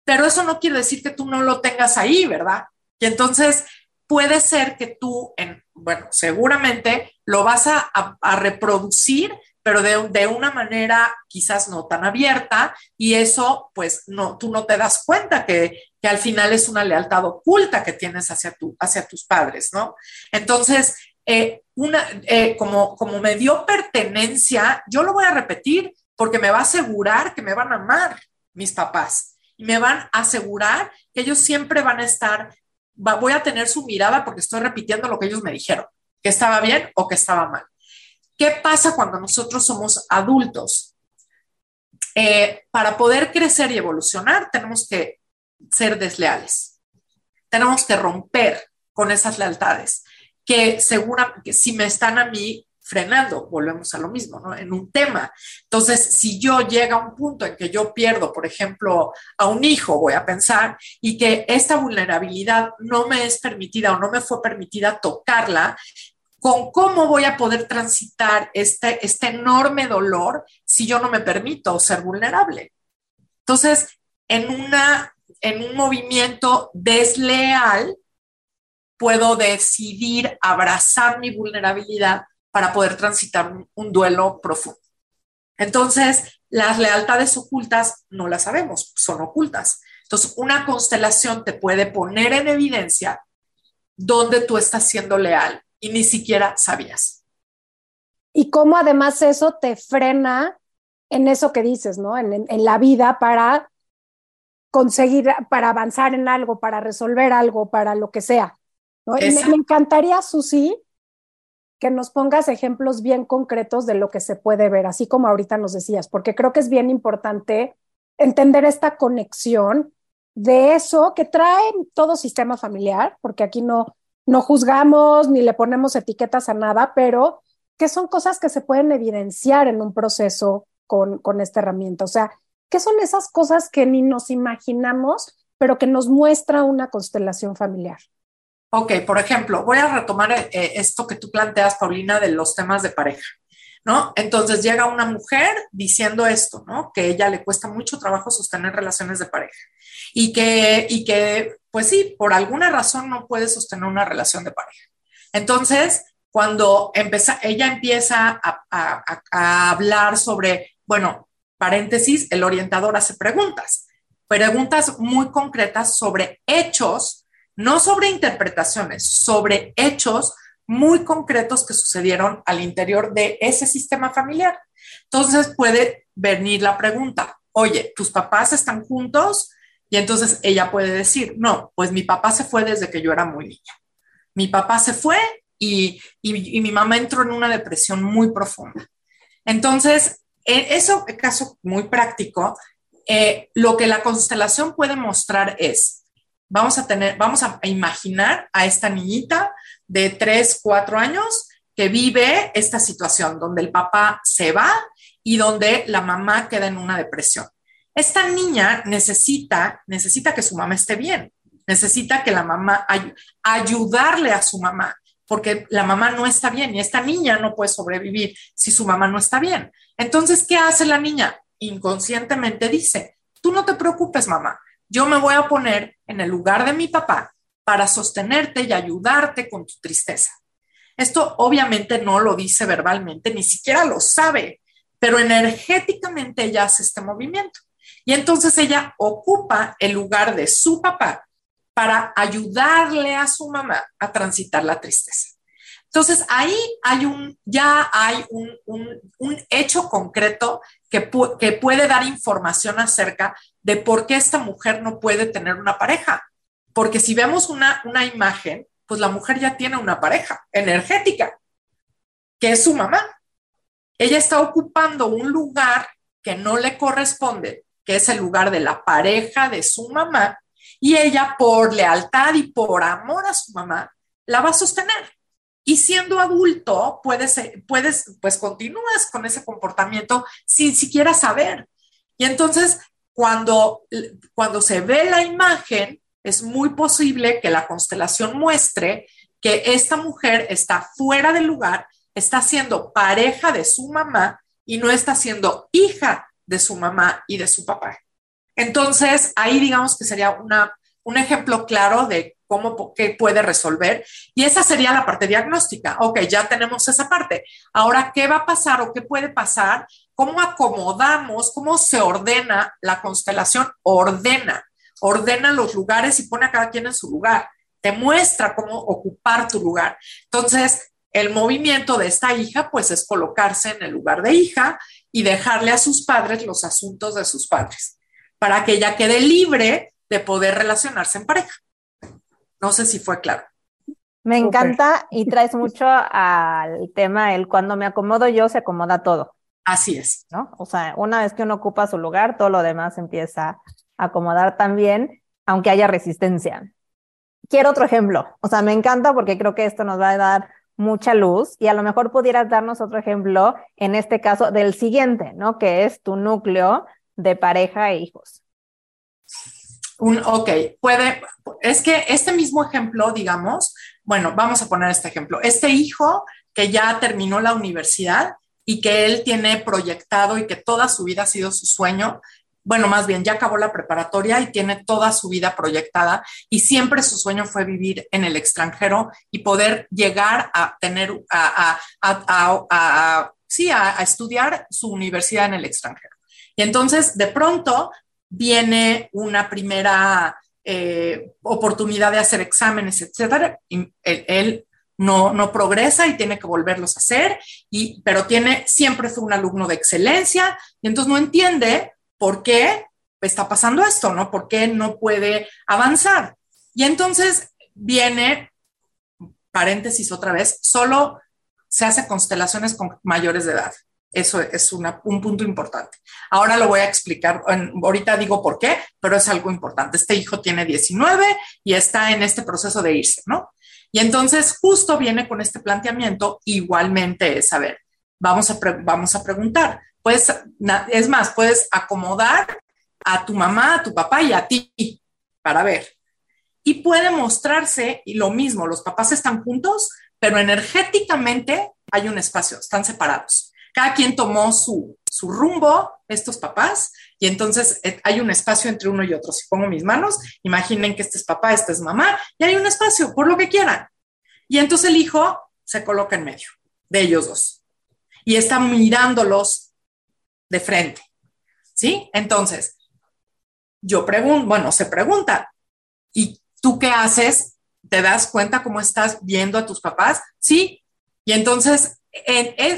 Pero eso no quiere decir que tú no lo tengas ahí, ¿verdad? Y entonces puede ser que tú, en, bueno, seguramente lo vas a, a reproducir pero de, una manera quizás no tan abierta y eso pues no, tú no te das cuenta que, al final es una lealtad oculta que tienes hacia, tu, hacia tus padres, ¿no? Entonces, eh, una, eh, como, como me dio pertenencia, yo lo voy a repetir porque me va a asegurar que me van a amar mis papás y me van a asegurar que ellos siempre van a estar, voy a tener su mirada porque estoy repitiendo lo que ellos me dijeron, que estaba bien o que estaba mal. ¿Qué pasa cuando nosotros somos adultos? Eh, para poder crecer y evolucionar tenemos que ser desleales. Tenemos que romper con esas lealtades que segura que si me están a mí frenando, volvemos a lo mismo, ¿no? En un tema. Entonces, si yo llega a un punto en que yo pierdo, por ejemplo, a un hijo, voy a pensar, y que esta vulnerabilidad no me es permitida o no me fue permitida tocarla, con cómo voy a poder transitar este, este enorme dolor si yo no me permito ser vulnerable. Entonces, en, una, en un movimiento desleal, puedo decidir abrazar mi vulnerabilidad para poder transitar un, un duelo profundo. Entonces, las lealtades ocultas no las sabemos, son ocultas. Entonces, una constelación te puede poner en evidencia dónde tú estás siendo leal y ni siquiera sabías. Y cómo además eso te frena en eso que dices, ¿no? En, la vida para conseguir, para avanzar en algo, para resolver algo, para lo que sea. ¿no? me, me encantaría, Susi, que nos pongas ejemplos bien concretos de lo que se puede ver, así como ahorita nos decías, porque creo que es bien importante entender esta conexión de eso que trae todo sistema familiar, porque aquí no, no juzgamos ni le ponemos etiquetas a nada, pero que son cosas que se pueden evidenciar en un proceso con, con esta herramienta. O sea, ¿qué son esas cosas que ni nos imaginamos, pero que nos muestra una constelación familiar? Ok, por ejemplo, voy a retomar eh, esto que tú planteas, Paulina, de los temas de pareja. ¿no? Entonces llega una mujer diciendo esto, ¿no? Que ella le cuesta mucho trabajo sostener relaciones de pareja y que, y que, pues sí, por alguna razón no puede sostener una relación de pareja. Entonces, cuando empieza, ella empieza a, a hablar sobre, bueno, paréntesis, el orientador hace preguntas, preguntas muy concretas sobre hechos, no sobre interpretaciones, sobre hechos muy concretos que sucedieron al interior de ese sistema familiar. Entonces puede venir la pregunta, oye, ¿tus papás están juntos? Y entonces ella puede decir, no, pues mi papá se fue desde que yo era muy niña. Mi papá se fue y, mi mamá entró en una depresión muy profunda. Entonces, en ese caso muy práctico, eh, lo que la constelación puede mostrar es, vamos a tener, vamos a imaginar a esta niñita de 3, 4 años que vive esta situación donde el papá se va y donde la mamá queda en una depresión. Esta niña necesita, necesita que su mamá esté bien, necesita que la mamá ayudarle a su mamá, porque la mamá no está bien y esta niña no puede sobrevivir si su mamá no está bien. Entonces, ¿qué hace la niña? Inconscientemente dice, tú no te preocupes, mamá, yo me voy a poner en el lugar de mi papá para sostenerte y ayudarte con tu tristeza. Esto obviamente no lo dice verbalmente, ni siquiera lo sabe, pero energéticamente ella hace este movimiento. Y entonces ella ocupa el lugar de su papá para ayudarle a su mamá a transitar la tristeza. Entonces ahí hay un, ya hay un, hecho concreto que, que puede dar información acerca de por qué esta mujer no puede tener una pareja. Porque si vemos una, una imagen, pues la mujer ya tiene una pareja energética, que es su mamá. Ella está ocupando un lugar que no le corresponde que es el lugar de la pareja de su mamá, y ella por lealtad y por amor a su mamá, la va a sostener. Y siendo adulto, puedes, puedes, pues continúas con ese comportamiento sin siquiera saber. Y entonces, cuando, cuando se ve la imagen, es muy posible que la constelación muestre que esta mujer está fuera del lugar, está siendo pareja de su mamá y no está siendo hija de su mamá y de su papá. Entonces, ahí digamos que sería una, un ejemplo claro de cómo qué puede resolver. Y esa sería la parte diagnóstica. Ok, ya tenemos esa parte. Ahora, ¿qué va a pasar o qué puede pasar? ¿Cómo acomodamos? ¿Cómo se ordena la constelación? Ordena, ordena los lugares y pone a cada quien en su lugar. Te muestra cómo ocupar tu lugar. Entonces, el movimiento de esta hija, pues es colocarse en el lugar de hija y dejarle a sus padres los asuntos de sus padres, para que ella quede libre de poder relacionarse en pareja. No sé si fue claro. Me encanta y traes mucho al tema el cuando me acomodo yo se acomoda todo. Así es. ¿No? O sea, una vez que uno ocupa su lugar, todo lo demás empieza a acomodar también, aunque haya resistencia. Quiero otro ejemplo. O sea, me encanta porque creo que esto nos va a dar mucha luz y a lo mejor pudieras darnos otro ejemplo, en este caso, del siguiente, ¿no? Que es tu núcleo de pareja e hijos. Un, ok, puede, es que este mismo ejemplo, digamos, bueno, vamos a poner este ejemplo. Este hijo que ya terminó la universidad y que él tiene proyectado y que toda su vida ha sido su sueño bueno, más bien ya acabó la preparatoria y tiene toda su vida proyectada y siempre su sueño fue vivir en el extranjero y poder llegar a tener, a, sí, a, estudiar su universidad en el extranjero. Y entonces, de pronto, viene una primera eh, oportunidad de hacer exámenes, etcétera. Y él, no, no, progresa y tiene que volverlos a hacer, y, pero tiene, siempre fue un alumno de excelencia y entonces no entiende ¿por qué está pasando esto? ¿No? ¿Por qué no puede avanzar? Y entonces viene, paréntesis otra vez, solo se hace constelaciones con mayores de edad. Eso es un punto importante. Ahora lo voy a explicar. Ahorita digo por qué, pero es algo importante. Este hijo tiene 19 y está en este proceso de irse, ¿no? Y entonces justo viene con este planteamiento, igualmente es, a ver, vamos a, vamos a preguntar, Puedes, es más, puedes acomodar a tu mamá, a tu papá y a ti para ver. Y puede mostrarse, y lo mismo, los papás están juntos, pero energéticamente hay un espacio, están separados. Cada quien tomó su, su rumbo, estos papás, y entonces eh, hay un espacio entre uno y otro. Si pongo mis manos, imaginen que este es papá, este es mamá, y hay un espacio, por lo que quieran. Y entonces el hijo se coloca en medio de ellos dos y está mirándolos de frente. ¿sí? Entonces, yo pregunto, bueno, se pregunta, ¿y tú qué haces? ¿Te das cuenta cómo estás viendo a tus papás? Sí. Y entonces,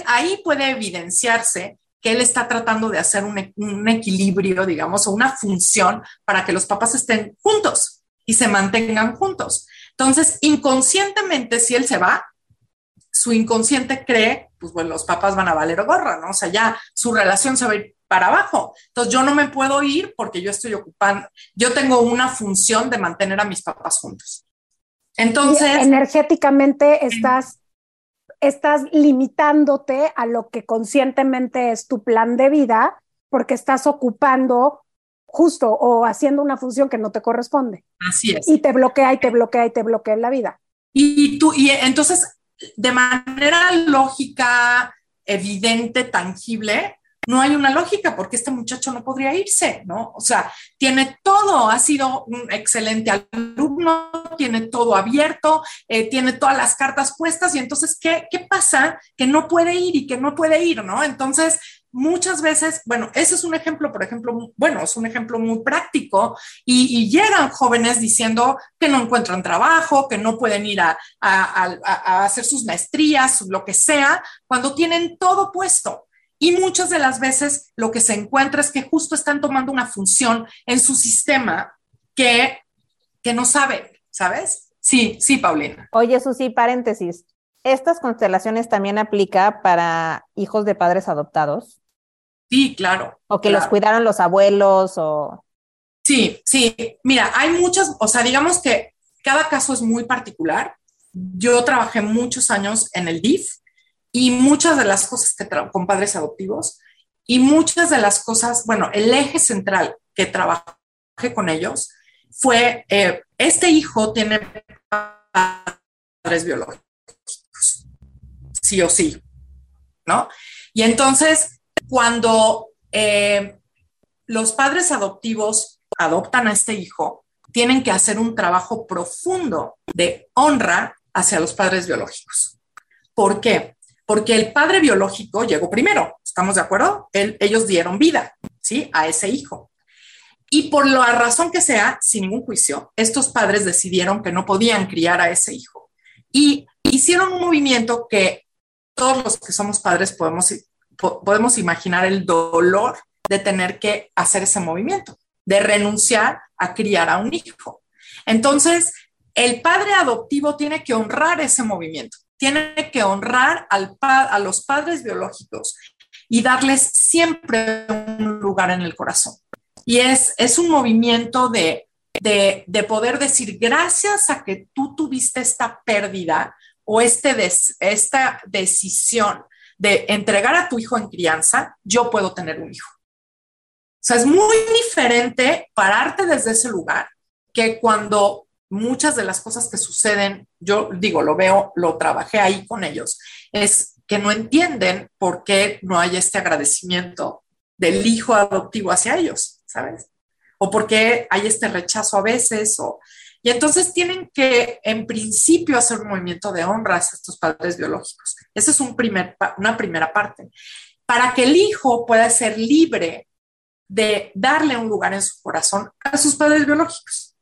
ahí puede evidenciarse que él está tratando de hacer un, un, equilibrio, digamos, o una función para que los papás estén juntos y se mantengan juntos. Entonces, inconscientemente, si él se va, su inconsciente cree, pues bueno, los papás van a valer gorra, ¿no? O sea, ya su relación se va a ir para abajo. Entonces, yo no me puedo ir porque yo estoy ocupando, yo tengo una función de mantener a mis papás juntos. Entonces... energéticamente estás estás limitándote a lo que conscientemente es tu plan de vida porque estás ocupando justo o haciendo una función que no te corresponde. Así es. Y te bloquea y te bloquea y te bloquea en la vida. Y tú, y entonces, de manera lógica, evidente, tangible, no hay una lógica porque este muchacho no podría irse, ¿no? O sea, tiene todo, ha sido un excelente alumno, tiene todo abierto, eh, tiene todas las cartas puestas y entonces, ¿qué, ¿qué pasa? Que no puede ir y que no puede ir, ¿no? Entonces, muchas veces, bueno, ese es un ejemplo, por ejemplo, bueno, es un ejemplo muy práctico y, llegan jóvenes diciendo que no encuentran trabajo, que no pueden ir a, a, hacer sus maestrías, lo que sea, cuando tienen todo puesto. Y muchas de las veces lo que se encuentra es que justo están tomando una función en su sistema que, que no saben, ¿sabes? Sí, sí, Paulina. Oye, Susi, paréntesis. ¿Estas constelaciones también aplica para hijos de padres adoptados? Sí, claro. O que los cuidaron los abuelos o... Sí, sí. Mira, hay muchas, o sea, digamos que cada caso es muy particular. Yo trabajé muchos años en el DIF y muchas de las cosas que con padres adoptivos y muchas de las cosas, bueno, el eje central que trabajé con ellos fue, eh, este hijo tiene padres biológicos, sí o sí, ¿no? Y entonces, cuando eh, los padres adoptivos adoptan a este hijo, tienen que hacer un trabajo profundo de honra hacia los padres biológicos. ¿Por qué? porque el padre biológico llegó primero, ¿estamos de acuerdo? ellos dieron vida, ¿sí? A ese hijo. Y por la razón que sea, sin ningún juicio, estos padres decidieron que no podían criar a ese hijo. Y hicieron un movimiento que todos los que somos padres podemos, podemos imaginar el dolor de tener que hacer ese movimiento, de renunciar a criar a un hijo. Entonces, el padre adoptivo tiene que honrar ese movimiento tiene que honrar a los padres biológicos y darles siempre un lugar en el corazón. Y es, es un movimiento de, de, de poder decir, gracias a que tú tuviste esta pérdida o este esta decisión de entregar a tu hijo en crianza, yo puedo tener un hijo. O sea, es muy diferente pararte desde ese lugar que cuando muchas de las cosas que suceden, yo digo, lo veo, lo trabajé ahí con ellos, es que no entienden por qué no hay este agradecimiento del hijo adoptivo hacia ellos, ¿sabes? O por qué hay este rechazo a veces, o, y entonces tienen que, en principio, hacer un movimiento de honra a estos padres biológicos. Esa es una primera parte. Para que el hijo pueda ser libre de darle un lugar en su corazón a sus padres biológicos.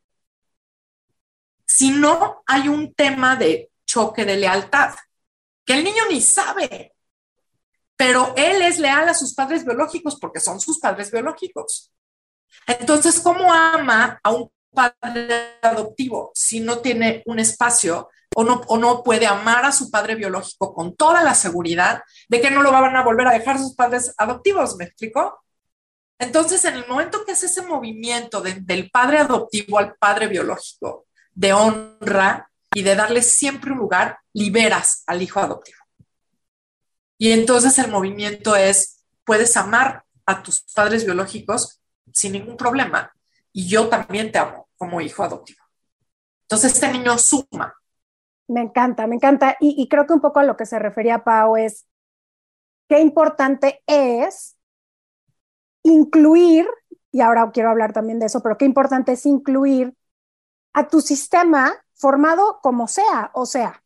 Si no, hay un tema de choque de lealtad, que el niño ni sabe, pero él es leal a sus padres biológicos porque son sus padres biológicos. Entonces, ¿cómo ama a un padre adoptivo si no tiene un espacio o no, o no puede amar a su padre biológico con toda la seguridad de que no lo van a volver a dejar sus padres adoptivos? ¿Me explico? Entonces, en el momento que hace ese movimiento del padre adoptivo al padre biológico, de honra y de darle siempre un lugar, liberas al hijo adoptivo. Y entonces el movimiento es, puedes amar a tus padres biológicos sin ningún problema y yo también te amo como hijo adoptivo. Entonces este niño suma. Me encanta, me encanta. Y, creo que un poco a lo que se refería Pau es qué importante es incluir, y ahora quiero hablar también de eso, pero qué importante es incluir a tu sistema formado como sea. O sea,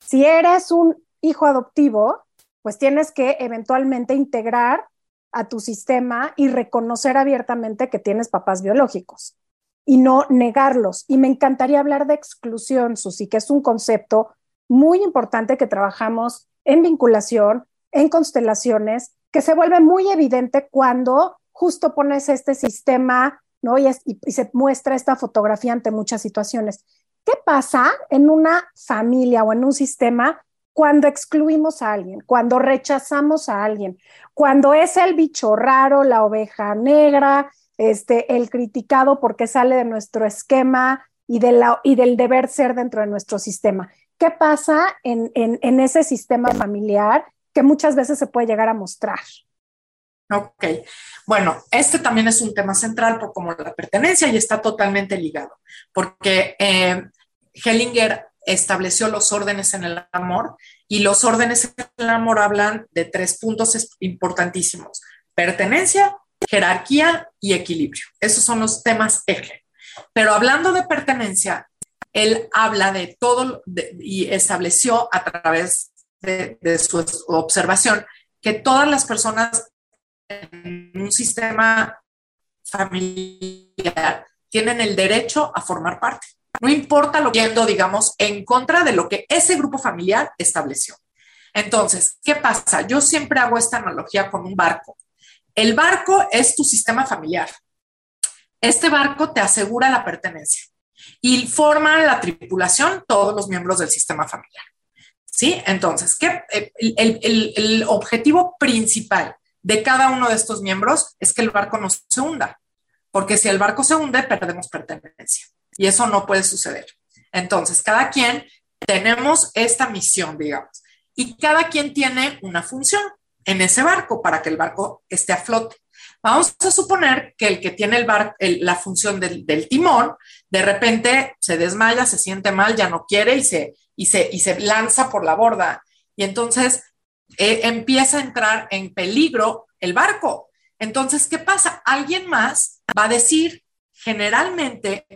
si eres un hijo adoptivo, pues tienes que eventualmente integrar a tu sistema y reconocer abiertamente que tienes papás biológicos y no negarlos. Y me encantaría hablar de exclusión, Susi, que es un concepto muy importante que trabajamos en vinculación, en constelaciones, que se vuelve muy evidente cuando justo pones este sistema, ¿no? Y, y, se muestra esta fotografía ante muchas situaciones. ¿Qué pasa en una familia o en un sistema cuando excluimos a alguien, cuando rechazamos a alguien, cuando es el bicho raro, la oveja negra, este, el criticado porque sale de nuestro esquema y, del deber ser dentro de nuestro sistema. ¿Qué pasa en ese sistema familiar que muchas veces se puede llegar a mostrar? Ok, bueno, este también es un tema central por como la pertenencia y está totalmente ligado, porque eh, Hellinger estableció los órdenes en el amor y los órdenes en el amor hablan de tres puntos importantísimos, pertenencia, jerarquía y equilibrio. Esos son los temas eje. Pero hablando de pertenencia, él habla de todo y estableció a través de, su observación que todas las personas en un sistema familiar tienen el derecho a formar parte. No importa lo que yendo, digamos, en contra de lo que ese grupo familiar estableció. Entonces, ¿qué pasa? Yo siempre hago esta analogía con un barco. El barco es tu sistema familiar. Este barco te asegura la pertenencia y forman la tripulación todos los miembros del sistema familiar. ¿Sí? Entonces, ¿qué? El, el objetivo principal de cada uno de estos miembros es que el barco no se hunda, porque si el barco se hunde, perdemos pertenencia y eso no puede suceder. Entonces, cada quien tenemos esta misión, digamos, y cada quien tiene una función en ese barco para que el barco esté a flote. Vamos a suponer que el que tiene el bar, la función del, timón, de repente se desmaya, se siente mal, ya no quiere y se, y se, y se lanza por la borda. Y entonces eh, empieza a entrar en peligro el barco. Entonces, ¿qué pasa? Alguien más va a decir, generalmente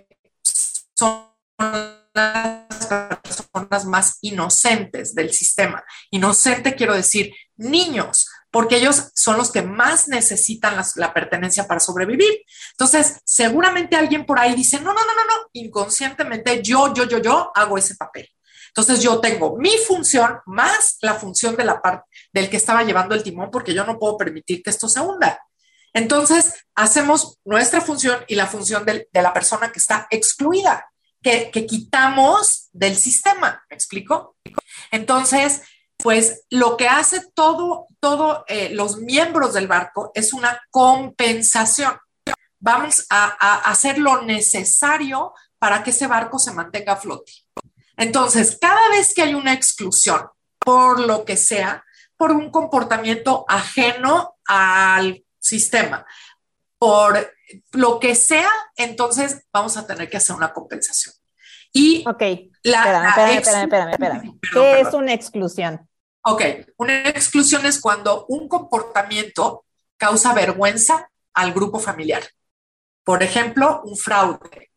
son las personas más inocentes del sistema. Inocente quiero decir niños, porque ellos son los que más necesitan la, pertenencia para sobrevivir. Entonces, seguramente alguien por ahí dice, no, no, no, no, no, inconscientemente yo, yo, yo, yo hago ese papel. Entonces yo tengo mi función más la función de la parte del que estaba llevando el timón porque yo no puedo permitir que esto se hunda. Entonces hacemos nuestra función y la función de, la persona que está excluida, que, quitamos del sistema. ¿Me explico? Entonces, pues lo que hace todo, todo eh, los miembros del barco es una compensación. Vamos a hacer lo necesario para que ese barco se mantenga a flote. Entonces, cada vez que hay una exclusión, por lo que sea, por un comportamiento ajeno al sistema, por lo que sea, entonces vamos a tener que hacer una compensación. Y ok, la, espérame, espérame, espérame, ¿Qué es una exclusión? Ok, una exclusión es cuando un comportamiento causa vergüenza al grupo familiar. Por ejemplo, un fraude,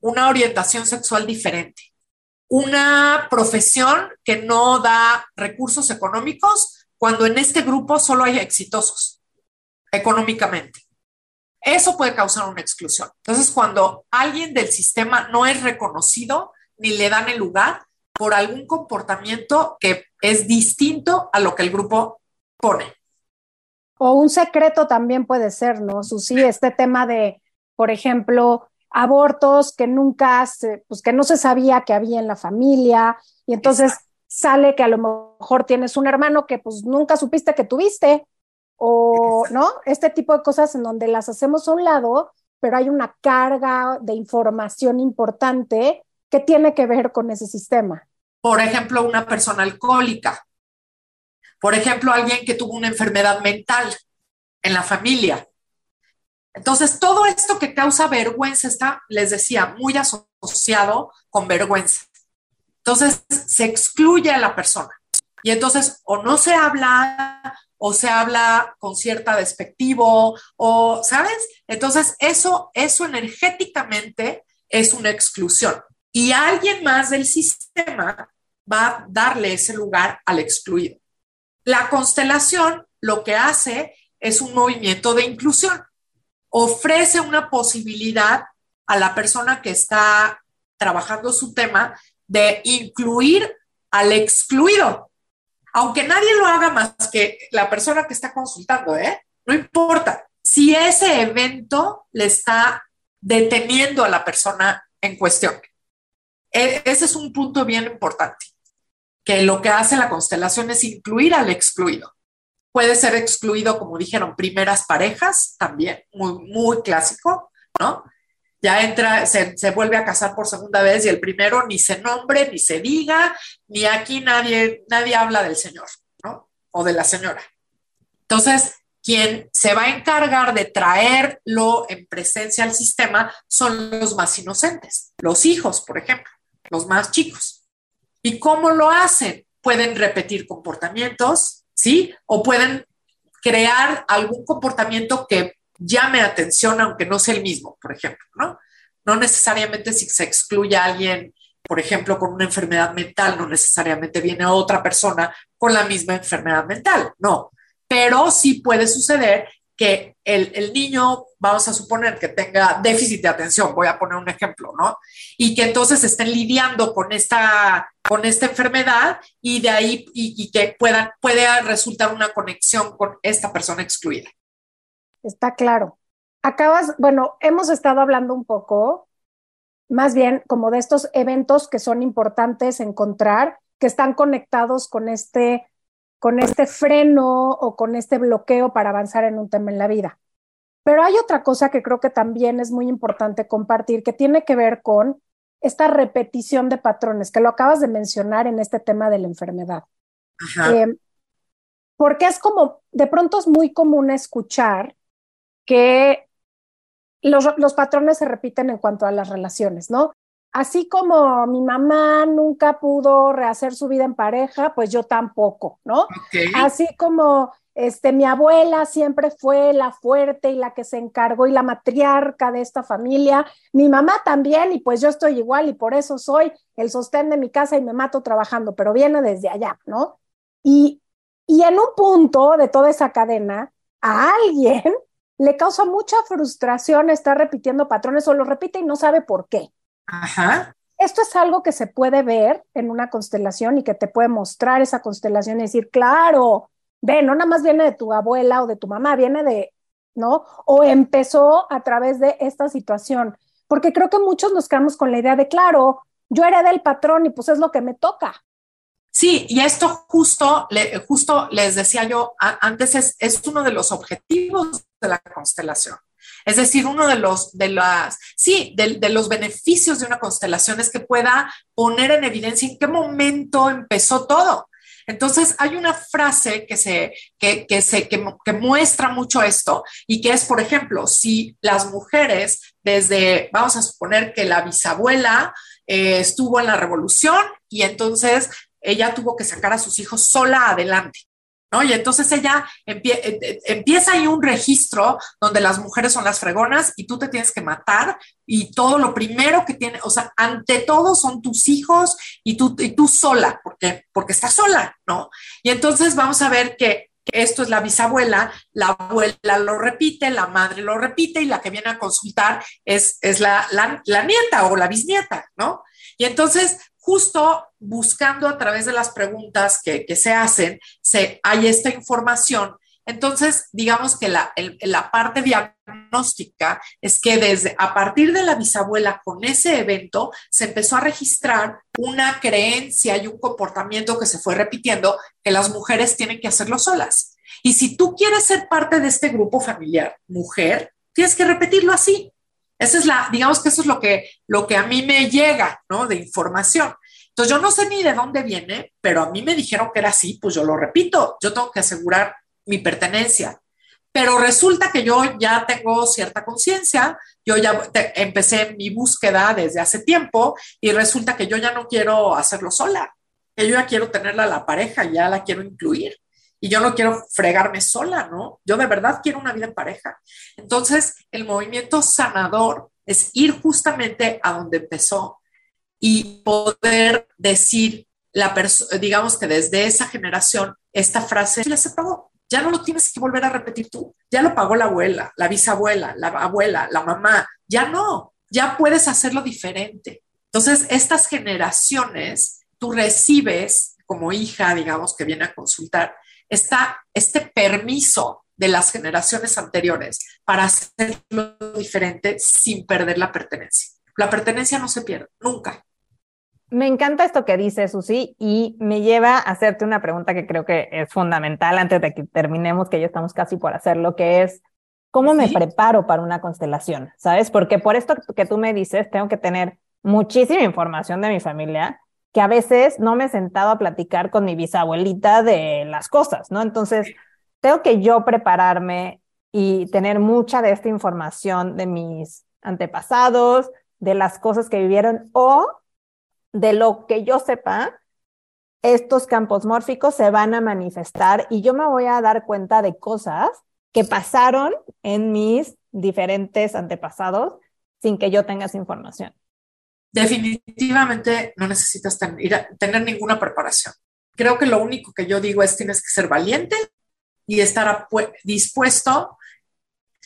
una orientación sexual diferente, una profesión que no da recursos económicos cuando en este grupo solo hay exitosos económicamente. Eso puede causar una exclusión. Entonces, cuando alguien del sistema no es reconocido ni le dan el lugar por algún comportamiento que es distinto a lo que el grupo pone. O un secreto también puede ser, ¿no, Susi? Este tema de, por ejemplo, abortos que nunca, se, pues que no se sabía que había en la familia y entonces sale que a lo mejor tienes un hermano que pues nunca supiste que tuviste o no, este tipo de cosas en donde las hacemos a un lado, pero hay una carga de información importante que tiene que ver con ese sistema. Por ejemplo, una persona alcohólica. Por ejemplo, alguien que tuvo una enfermedad mental en la familia. Entonces, todo esto que causa vergüenza está, les decía, muy asociado con vergüenza. Entonces, se excluye a la persona. Y entonces, o no se habla, o se habla con cierta despectivo, o, ¿sabes? Entonces, eso, eso energéticamente es una exclusión. Y alguien más del sistema va a darle ese lugar al excluido. La constelación lo que hace es un movimiento de inclusión. Ofrece una posibilidad a la persona que está trabajando su tema de incluir al excluido, aunque nadie lo haga más que la persona que está consultando, ¿eh? No importa. Si ese evento le está deteniendo a la persona en cuestión. E, ese es un punto bien importante, que lo que hace la constelación es incluir al excluido. Puede ser excluido, como dijeron, primeras parejas, también, muy, muy clásico, ¿no? Ya entra, se, se, vuelve a casar por segunda vez y el primero ni se nombre, ni se diga, ni aquí nadie, nadie habla del señor, ¿no? O de la señora. Entonces, quien se va a encargar de traerlo en presencia al sistema son los más inocentes, los hijos, por ejemplo, los más chicos. ¿Y cómo lo hacen? Pueden repetir comportamientos, ¿sí? O pueden crear algún comportamiento que llame atención, aunque no sea el mismo, por ejemplo, ¿no? No necesariamente si se excluye a alguien, por ejemplo, con una enfermedad mental, no necesariamente viene otra persona con la misma enfermedad mental, no pero sí puede suceder que el, niño, vamos a suponer que tenga déficit de atención, voy a poner un ejemplo, ¿no? Y que entonces estén lidiando con esta, con esta enfermedad y de ahí, y, que puedan, puede resultar una conexión con esta persona excluida. Está claro. Acabas, bueno, hemos estado hablando un poco, más bien como de estos eventos que son importantes encontrar, que están conectados con este con este freno o con este bloqueo para avanzar en un tema en la vida. Pero hay otra cosa que creo que también es muy importante compartir, que tiene que ver con esta repetición de patrones, que lo acabas de mencionar en este tema de la enfermedad. Eh, porque es como, de pronto es muy común escuchar que los, los patrones se repiten en cuanto a las relaciones, ¿no? así como mi mamá nunca pudo rehacer su vida en pareja, pues yo tampoco, ¿no? Así como este, mi abuela siempre fue la fuerte y la que se encargó y la matriarca de esta familia, mi mamá también, y pues yo estoy igual y por eso soy el sostén de mi casa y me mato trabajando, pero viene desde allá, ¿no? Y, y en un punto de toda esa cadena, a alguien le causa mucha frustración estar repitiendo patrones o lo repite y no sabe por qué. Ajá. Esto es algo que se puede ver en una constelación y que te puede mostrar esa constelación y decir, claro, ve, no nada más viene de tu abuela o de tu mamá, viene de, ¿no? O empezó a través de esta situación. Porque creo que muchos nos quedamos con la idea de, claro, yo era del patrón y pues es lo que me toca. Sí, y esto justo, justo les decía yo, antes es, es uno de los objetivos de la constelación. Es decir, uno de los, de las, sí, de, los beneficios de una constelación es que pueda poner en evidencia en qué momento empezó todo. Entonces, hay una frase que, se, que, que se, que, muestra mucho esto y que es, por ejemplo, si las mujeres desde, vamos a suponer que la bisabuela eh, estuvo en la revolución y entonces ella tuvo que sacar a sus hijos sola adelante. Y entonces ella eh, eh, empieza ahí un registro donde las mujeres son las fregonas y tú te tienes que matar y todo lo primero que tiene, o sea, ante todo son tus hijos y tú, y tú sola, porque, porque estás sola, ¿no? Y entonces vamos a ver que esto es la bisabuela, la abuela lo repite, la madre lo repite y la que viene a consultar es, es la, la nieta o la bisnieta, ¿no? Y entonces justo buscando a través de las preguntas que, se hacen, hay esta información. Entonces, digamos que la, la parte diagnóstica es que desde a partir de la bisabuela con ese evento se empezó a registrar una creencia y un comportamiento que se fue repitiendo que las mujeres tienen que hacerlo solas. Y si tú quieres ser parte de este grupo familiar, mujer, tienes que repetirlo así. Esa es la, digamos que eso es lo que, lo que a mí me llega, ¿no? De información. Entonces yo no sé ni de dónde viene, pero a mí me dijeron que era así, pues yo lo repito, yo tengo que asegurar mi pertenencia. Pero resulta que yo ya tengo cierta conciencia, yo ya empecé mi búsqueda desde hace tiempo y resulta que yo ya no quiero hacerlo sola, que yo ya quiero tenerla a la pareja, ya la quiero incluir y yo no quiero fregarme sola, ¿no? Yo de verdad quiero una vida en pareja. Entonces, el movimiento sanador es ir justamente a donde empezó y poder decir, la digamos que desde esa generación, esta frase les se ya no lo tienes que volver a repetir tú. Ya lo pagó la abuela, la bisabuela, la abuela, la mamá. Ya no, ya puedes hacerlo diferente. Entonces, estas generaciones, tú recibes como hija, digamos, que viene a consultar, está este permiso de las generaciones anteriores para hacerlo diferente sin perder la pertenencia. La pertenencia no se pierde, nunca. Me encanta esto que dice Susi y me lleva a hacerte una pregunta que creo que es fundamental antes de que terminemos, que ya estamos casi por hacerlo, que es, ¿cómo me preparo para una constelación? ¿Sabes? Porque por esto que tú me dices, tengo que tener muchísima información de mi familia, que a veces no me he sentado a platicar con mi bisabuelita de las cosas, ¿no? Entonces, tengo que yo prepararme y tener mucha de esta información de mis antepasados, de las cosas que vivieron o de lo que yo sepa, estos campos mórficos se van a manifestar y yo me voy a dar cuenta de cosas que pasaron en mis diferentes antepasados sin que yo tenga esa información. Definitivamente no necesitas tener ninguna preparación. Creo que lo único que yo digo es tienes que ser valiente y estar dispuesto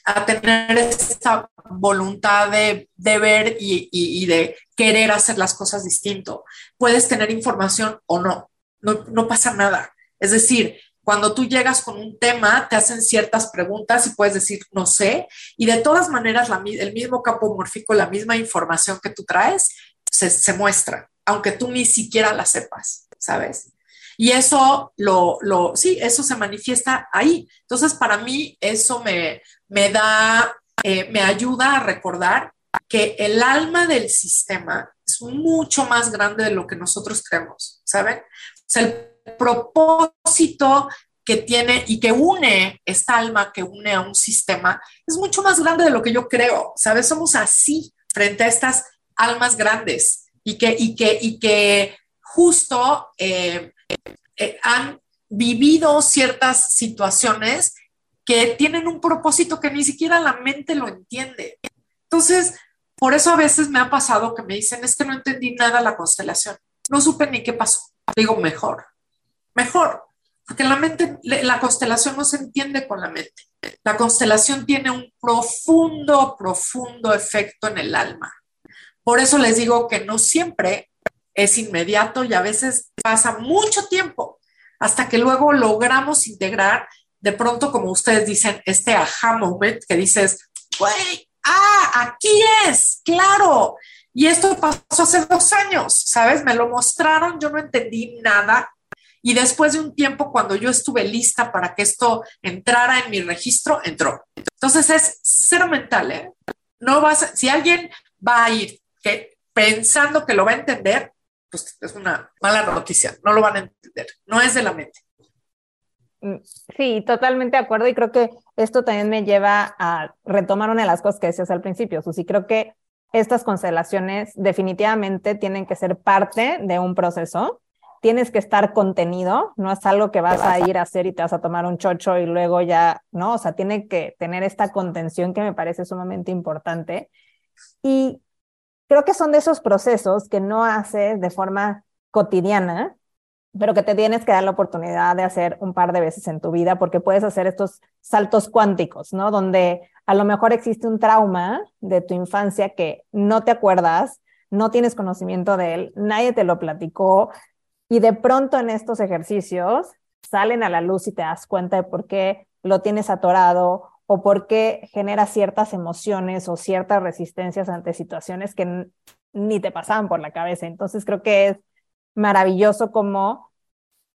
a tener esta voluntad de, ver y, de querer hacer las cosas distinto. Puedes tener información o no, no, pasa nada. Es decir, cuando tú llegas con un tema, te hacen ciertas preguntas y puedes decir, no sé, y de todas maneras el mismo campo mórfico, la misma información que tú traes, se, se muestra, aunque tú ni siquiera la sepas, ¿sabes? Y eso lo, lo, sí, eso se manifiesta ahí. Entonces, para mí, eso me, me da, eh, me ayuda a recordar que el alma del sistema es mucho más grande de lo que nosotros creemos, ¿saben? O sea, el propósito que tiene y que une esta alma que une a un sistema es mucho más grande de lo que yo creo, ¿sabes? Somos así frente a estas almas grandes y que, y que, y que justo eh, eh, han vivido ciertas situaciones que tienen un propósito que ni siquiera la mente lo entiende. Entonces, por eso a veces me ha pasado que me dicen, es que no entendí nada la constelación, no supe ni qué pasó. Digo, mejor, mejor, porque la mente, la constelación no se entiende con la mente. La constelación tiene un profundo, profundo efecto en el alma. Por eso les digo que no siempre es inmediato y a veces pasa mucho tiempo hasta que luego logramos integrar de pronto, como ustedes dicen, este aha moment que dices, güey, ah, aquí es, claro. Y esto pasó hace dos años, ¿sabes? Me lo mostraron, yo no entendí nada. Y después de un tiempo, cuando yo estuve lista para que esto entrara en mi registro, entró. Entonces es cero mental, ¿eh? No vas, si alguien va a ir que, pensando que lo va a entender, pues es una mala noticia, no lo van a entender, no es de la mente. Mm, sí, totalmente de acuerdo y creo que esto también me lleva a retomar una de las cosas que decías al principio, Susi. Creo que estas constelaciones definitivamente tienen que ser parte de un proceso. Tienes que estar contenido, no es algo que vas a ir a hacer y te vas a tomar un chocho y luego ya, ¿no? O sea, tiene que tener esta contención que me parece sumamente importante. Y creo que son de esos procesos que no haces de forma cotidiana, pero que te tienes que dar la oportunidad de hacer un par de veces en tu vida porque puedes hacer estos saltos cuánticos, ¿no? Donde a lo mejor existe un trauma de tu infancia que no te acuerdas, no tienes conocimiento de él, nadie te lo platicó y de pronto en estos ejercicios salen a la luz y te das cuenta de por qué lo tienes atorado o por qué genera ciertas emociones o ciertas resistencias ante situaciones que ni te pasaban por la cabeza. Entonces creo que es maravilloso como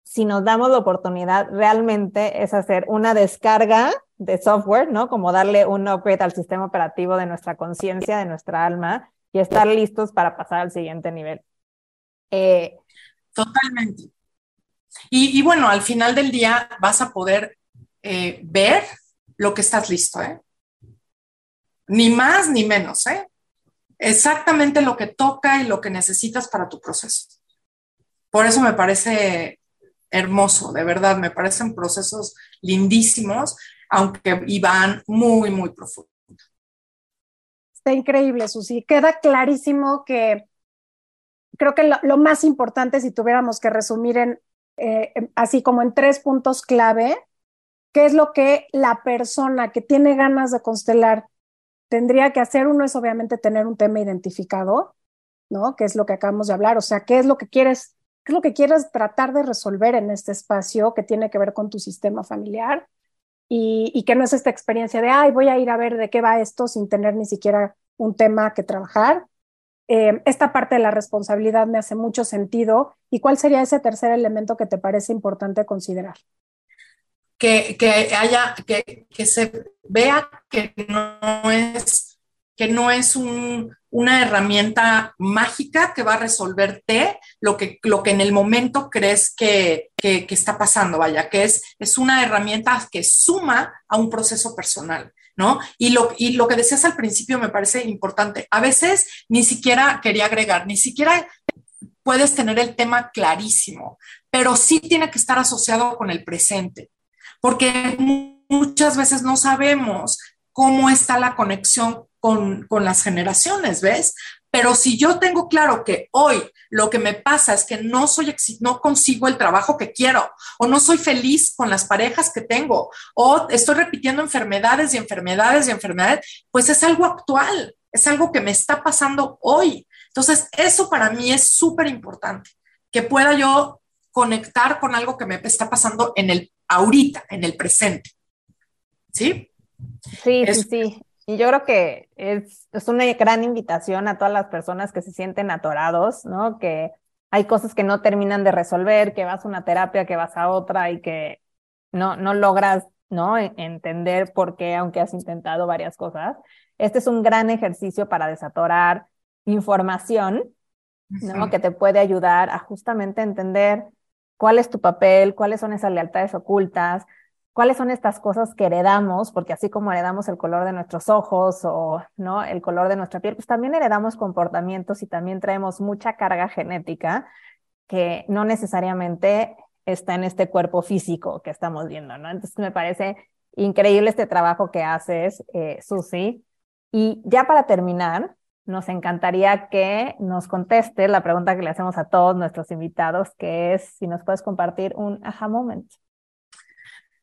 si nos damos la oportunidad, realmente es hacer una descarga de software, ¿no? Como darle un upgrade al sistema operativo de nuestra conciencia, de nuestra alma y estar listos para pasar al siguiente nivel. Eh, Totalmente. Y, bueno, al final del día vas a poder eh, ver lo que estás listo, ¿eh? Ni más ni menos, ¿eh? Exactamente lo que toca y lo que necesitas para tu proceso. Por eso me parece hermoso, de verdad, me parecen procesos lindísimos, aunque iban muy, muy profundo. Está increíble, Susi. Queda clarísimo que creo que lo, más importante, si tuviéramos que resumir en, eh, así como en tres puntos clave, qué es lo que la persona que tiene ganas de constelar tendría que hacer. Uno es obviamente tener un tema identificado, ¿no? Que es lo que acabamos de hablar, o sea, qué es lo que quieres, qué es lo que quieres tratar de resolver en este espacio que tiene que ver con tu sistema familiar y, que no es esta experiencia de, ay, voy a ir a ver de qué va esto sin tener ni siquiera un tema que trabajar. Eh, esta parte de la responsabilidad me hace mucho sentido. ¿Y cuál sería ese tercer elemento que te parece importante considerar? Que, que haya, que, que se vea que no es, que no es un, una herramienta mágica que va a resolverte lo que, lo que en el momento crees que, que, está pasando, vaya, que es, es una herramienta que suma a un proceso personal. ¿No? Y lo, y lo que decías al principio me parece importante. A veces ni siquiera quería agregar, ni siquiera puedes tener el tema clarísimo, pero sí tiene que estar asociado con el presente, porque muchas veces no sabemos cómo está la conexión con, las generaciones, ¿ves? Pero si yo tengo claro que hoy lo que me pasa es que no soy no consigo el trabajo que quiero o no soy feliz con las parejas que tengo o estoy repitiendo enfermedades y enfermedades y enfermedades, pues es algo actual, es algo que me está pasando hoy. Entonces, eso para mí es súper importante, que pueda yo conectar con algo que me está pasando en el ahorita, en el presente. ¿Sí? Sí, sí, sí. Y yo creo que es, es una gran invitación a todas las personas que se sienten atorados, ¿no? Que hay cosas que no terminan de resolver, que vas a una terapia, que vas a otra y que no, no logras, ¿no? E, entender por qué, aunque has intentado varias cosas. Este es un gran ejercicio para desatorar información, ¿no? Que te puede ayudar a justamente entender cuál es tu papel, cuáles son esas lealtades ocultas, cuáles son estas cosas que heredamos, porque así como heredamos el color de nuestros ojos o ¿no? el color de nuestra piel, pues también heredamos comportamientos y también traemos mucha carga genética que no necesariamente está en este cuerpo físico que estamos viendo, ¿no? Entonces me parece increíble este trabajo que haces, eh, Susi. Y ya para terminar, nos encantaría que nos conteste la pregunta que le hacemos a todos nuestros invitados, que es si nos puedes compartir un aha moment.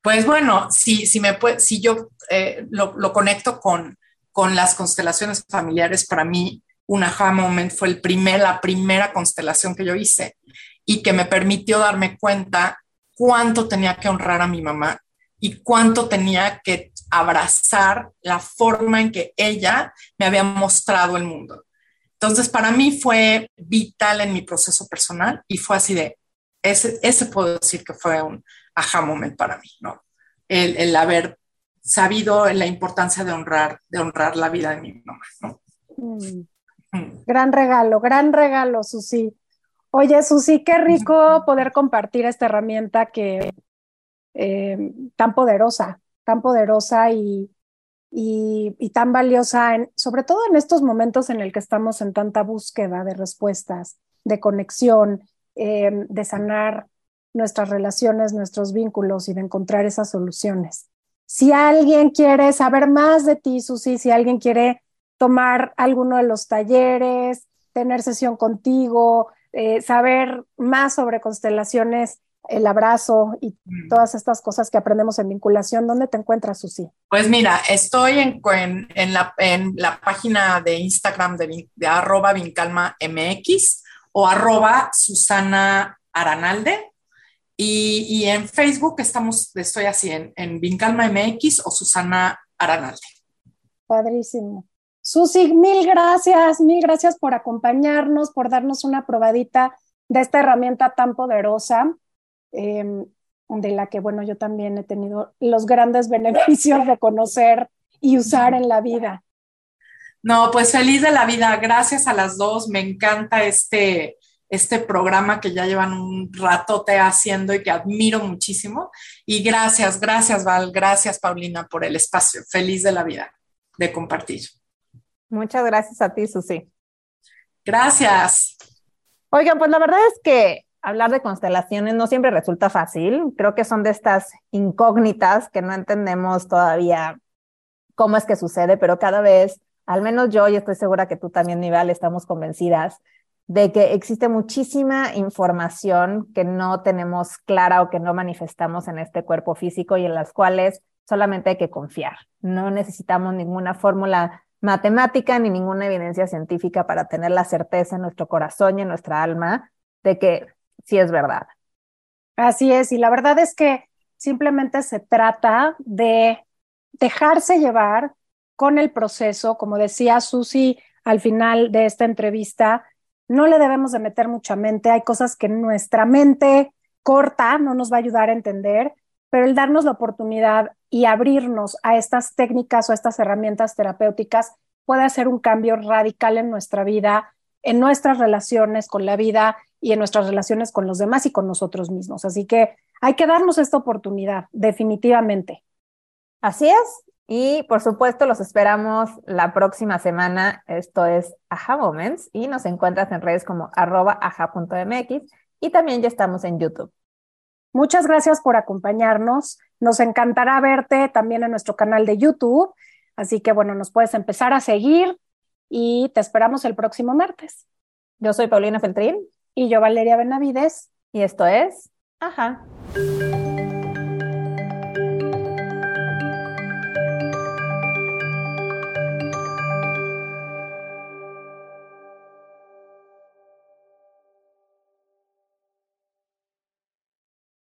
Pues bueno, si, si, me si yo eh, lo, conecto con, con las constelaciones familiares, para mí un aha moment fue el primer, la primera constelación que yo hice y que me permitió darme cuenta cuánto tenía que honrar a mi mamá y cuánto tenía que abrazar la forma en que ella me había mostrado el mundo. Entonces, para mí fue vital en mi proceso personal y fue así de, ese, ese puedo decir que fue un, aha moment para mí, ¿no? El, haber sabido la importancia de honrar, de honrar la vida de mi mamá, ¿no? Mm. Mm. Gran regalo, gran regalo, Susi. Oye, Susi, qué rico poder compartir esta herramienta que eh, tan poderosa, tan poderosa y, y, tan valiosa, sobre todo en estos momentos en el que estamos en tanta búsqueda de respuestas, de conexión, eh, de sanar nuestras relaciones, nuestros vínculos y de encontrar esas soluciones. Si alguien quiere saber más de ti, Susi, si alguien quiere tomar alguno de los talleres, tener sesión contigo, eh, saber más sobre constelaciones, el abrazo y mm. todas estas cosas que aprendemos en vinculación, ¿dónde te encuentras, Susi? Pues mira, estoy en, en, la, en la, página de Instagram de, de arroba vincalma mx o arroba Susana Aranalde y, en Facebook estamos, estoy así, en, en Vincalma MX o Susana Aranalde. Padrísimo. Susi, mil gracias, mil gracias por acompañarnos, por darnos una probadita de esta herramienta tan poderosa, em, de la que, bueno, yo también he tenido los grandes beneficios de conocer y usar en la vida. No, pues feliz de la vida. Gracias a las dos. Me encanta este, este programa que ya llevan un ratote haciendo y que admiro muchísimo. Y gracias, gracias Val, gracias Paulina por el espacio. Feliz de la vida de compartir. Muchas gracias a ti, Susi. Gracias. Oigan, pues la verdad es que hablar de constelaciones no siempre resulta fácil. Creo que son de estas incógnitas que no entendemos todavía cómo es que sucede, pero cada vez, al menos yo y estoy segura que tú también, Nival, estamos convencidas de que existe muchísima información que no tenemos clara o que no manifestamos en este cuerpo físico y en las cuales solamente hay que confiar. No necesitamos ninguna fórmula matemática ni ninguna evidencia científica para tener la certeza en nuestro corazón y en nuestra alma de que sí es verdad. Así es, y la verdad es que simplemente se trata de dejarse llevar con el proceso, como decía Susi al final de esta entrevista, no le debemos de meter mucha mente, hay cosas que nuestra mente corta no nos va a ayudar a entender, pero el darnos la oportunidad y abrirnos a estas técnicas o a estas herramientas terapéuticas puede hacer un cambio radical en nuestra vida, en nuestras relaciones con la vida y en nuestras relaciones con los demás y con nosotros mismos. Así que hay que darnos esta oportunidad, definitivamente. Así es. Y por supuesto, los esperamos la próxima semana. Esto es Aja Moments y nos encuentras en redes como arroba aja.mx y también ya estamos en YouTube. Muchas gracias por acompañarnos. Nos encantará verte también en nuestro canal de YouTube. Así que bueno, nos puedes empezar a seguir y te esperamos el próximo martes. Yo soy Paulina Feltrín. Y yo Valeria Benavides. Y esto es Ajá.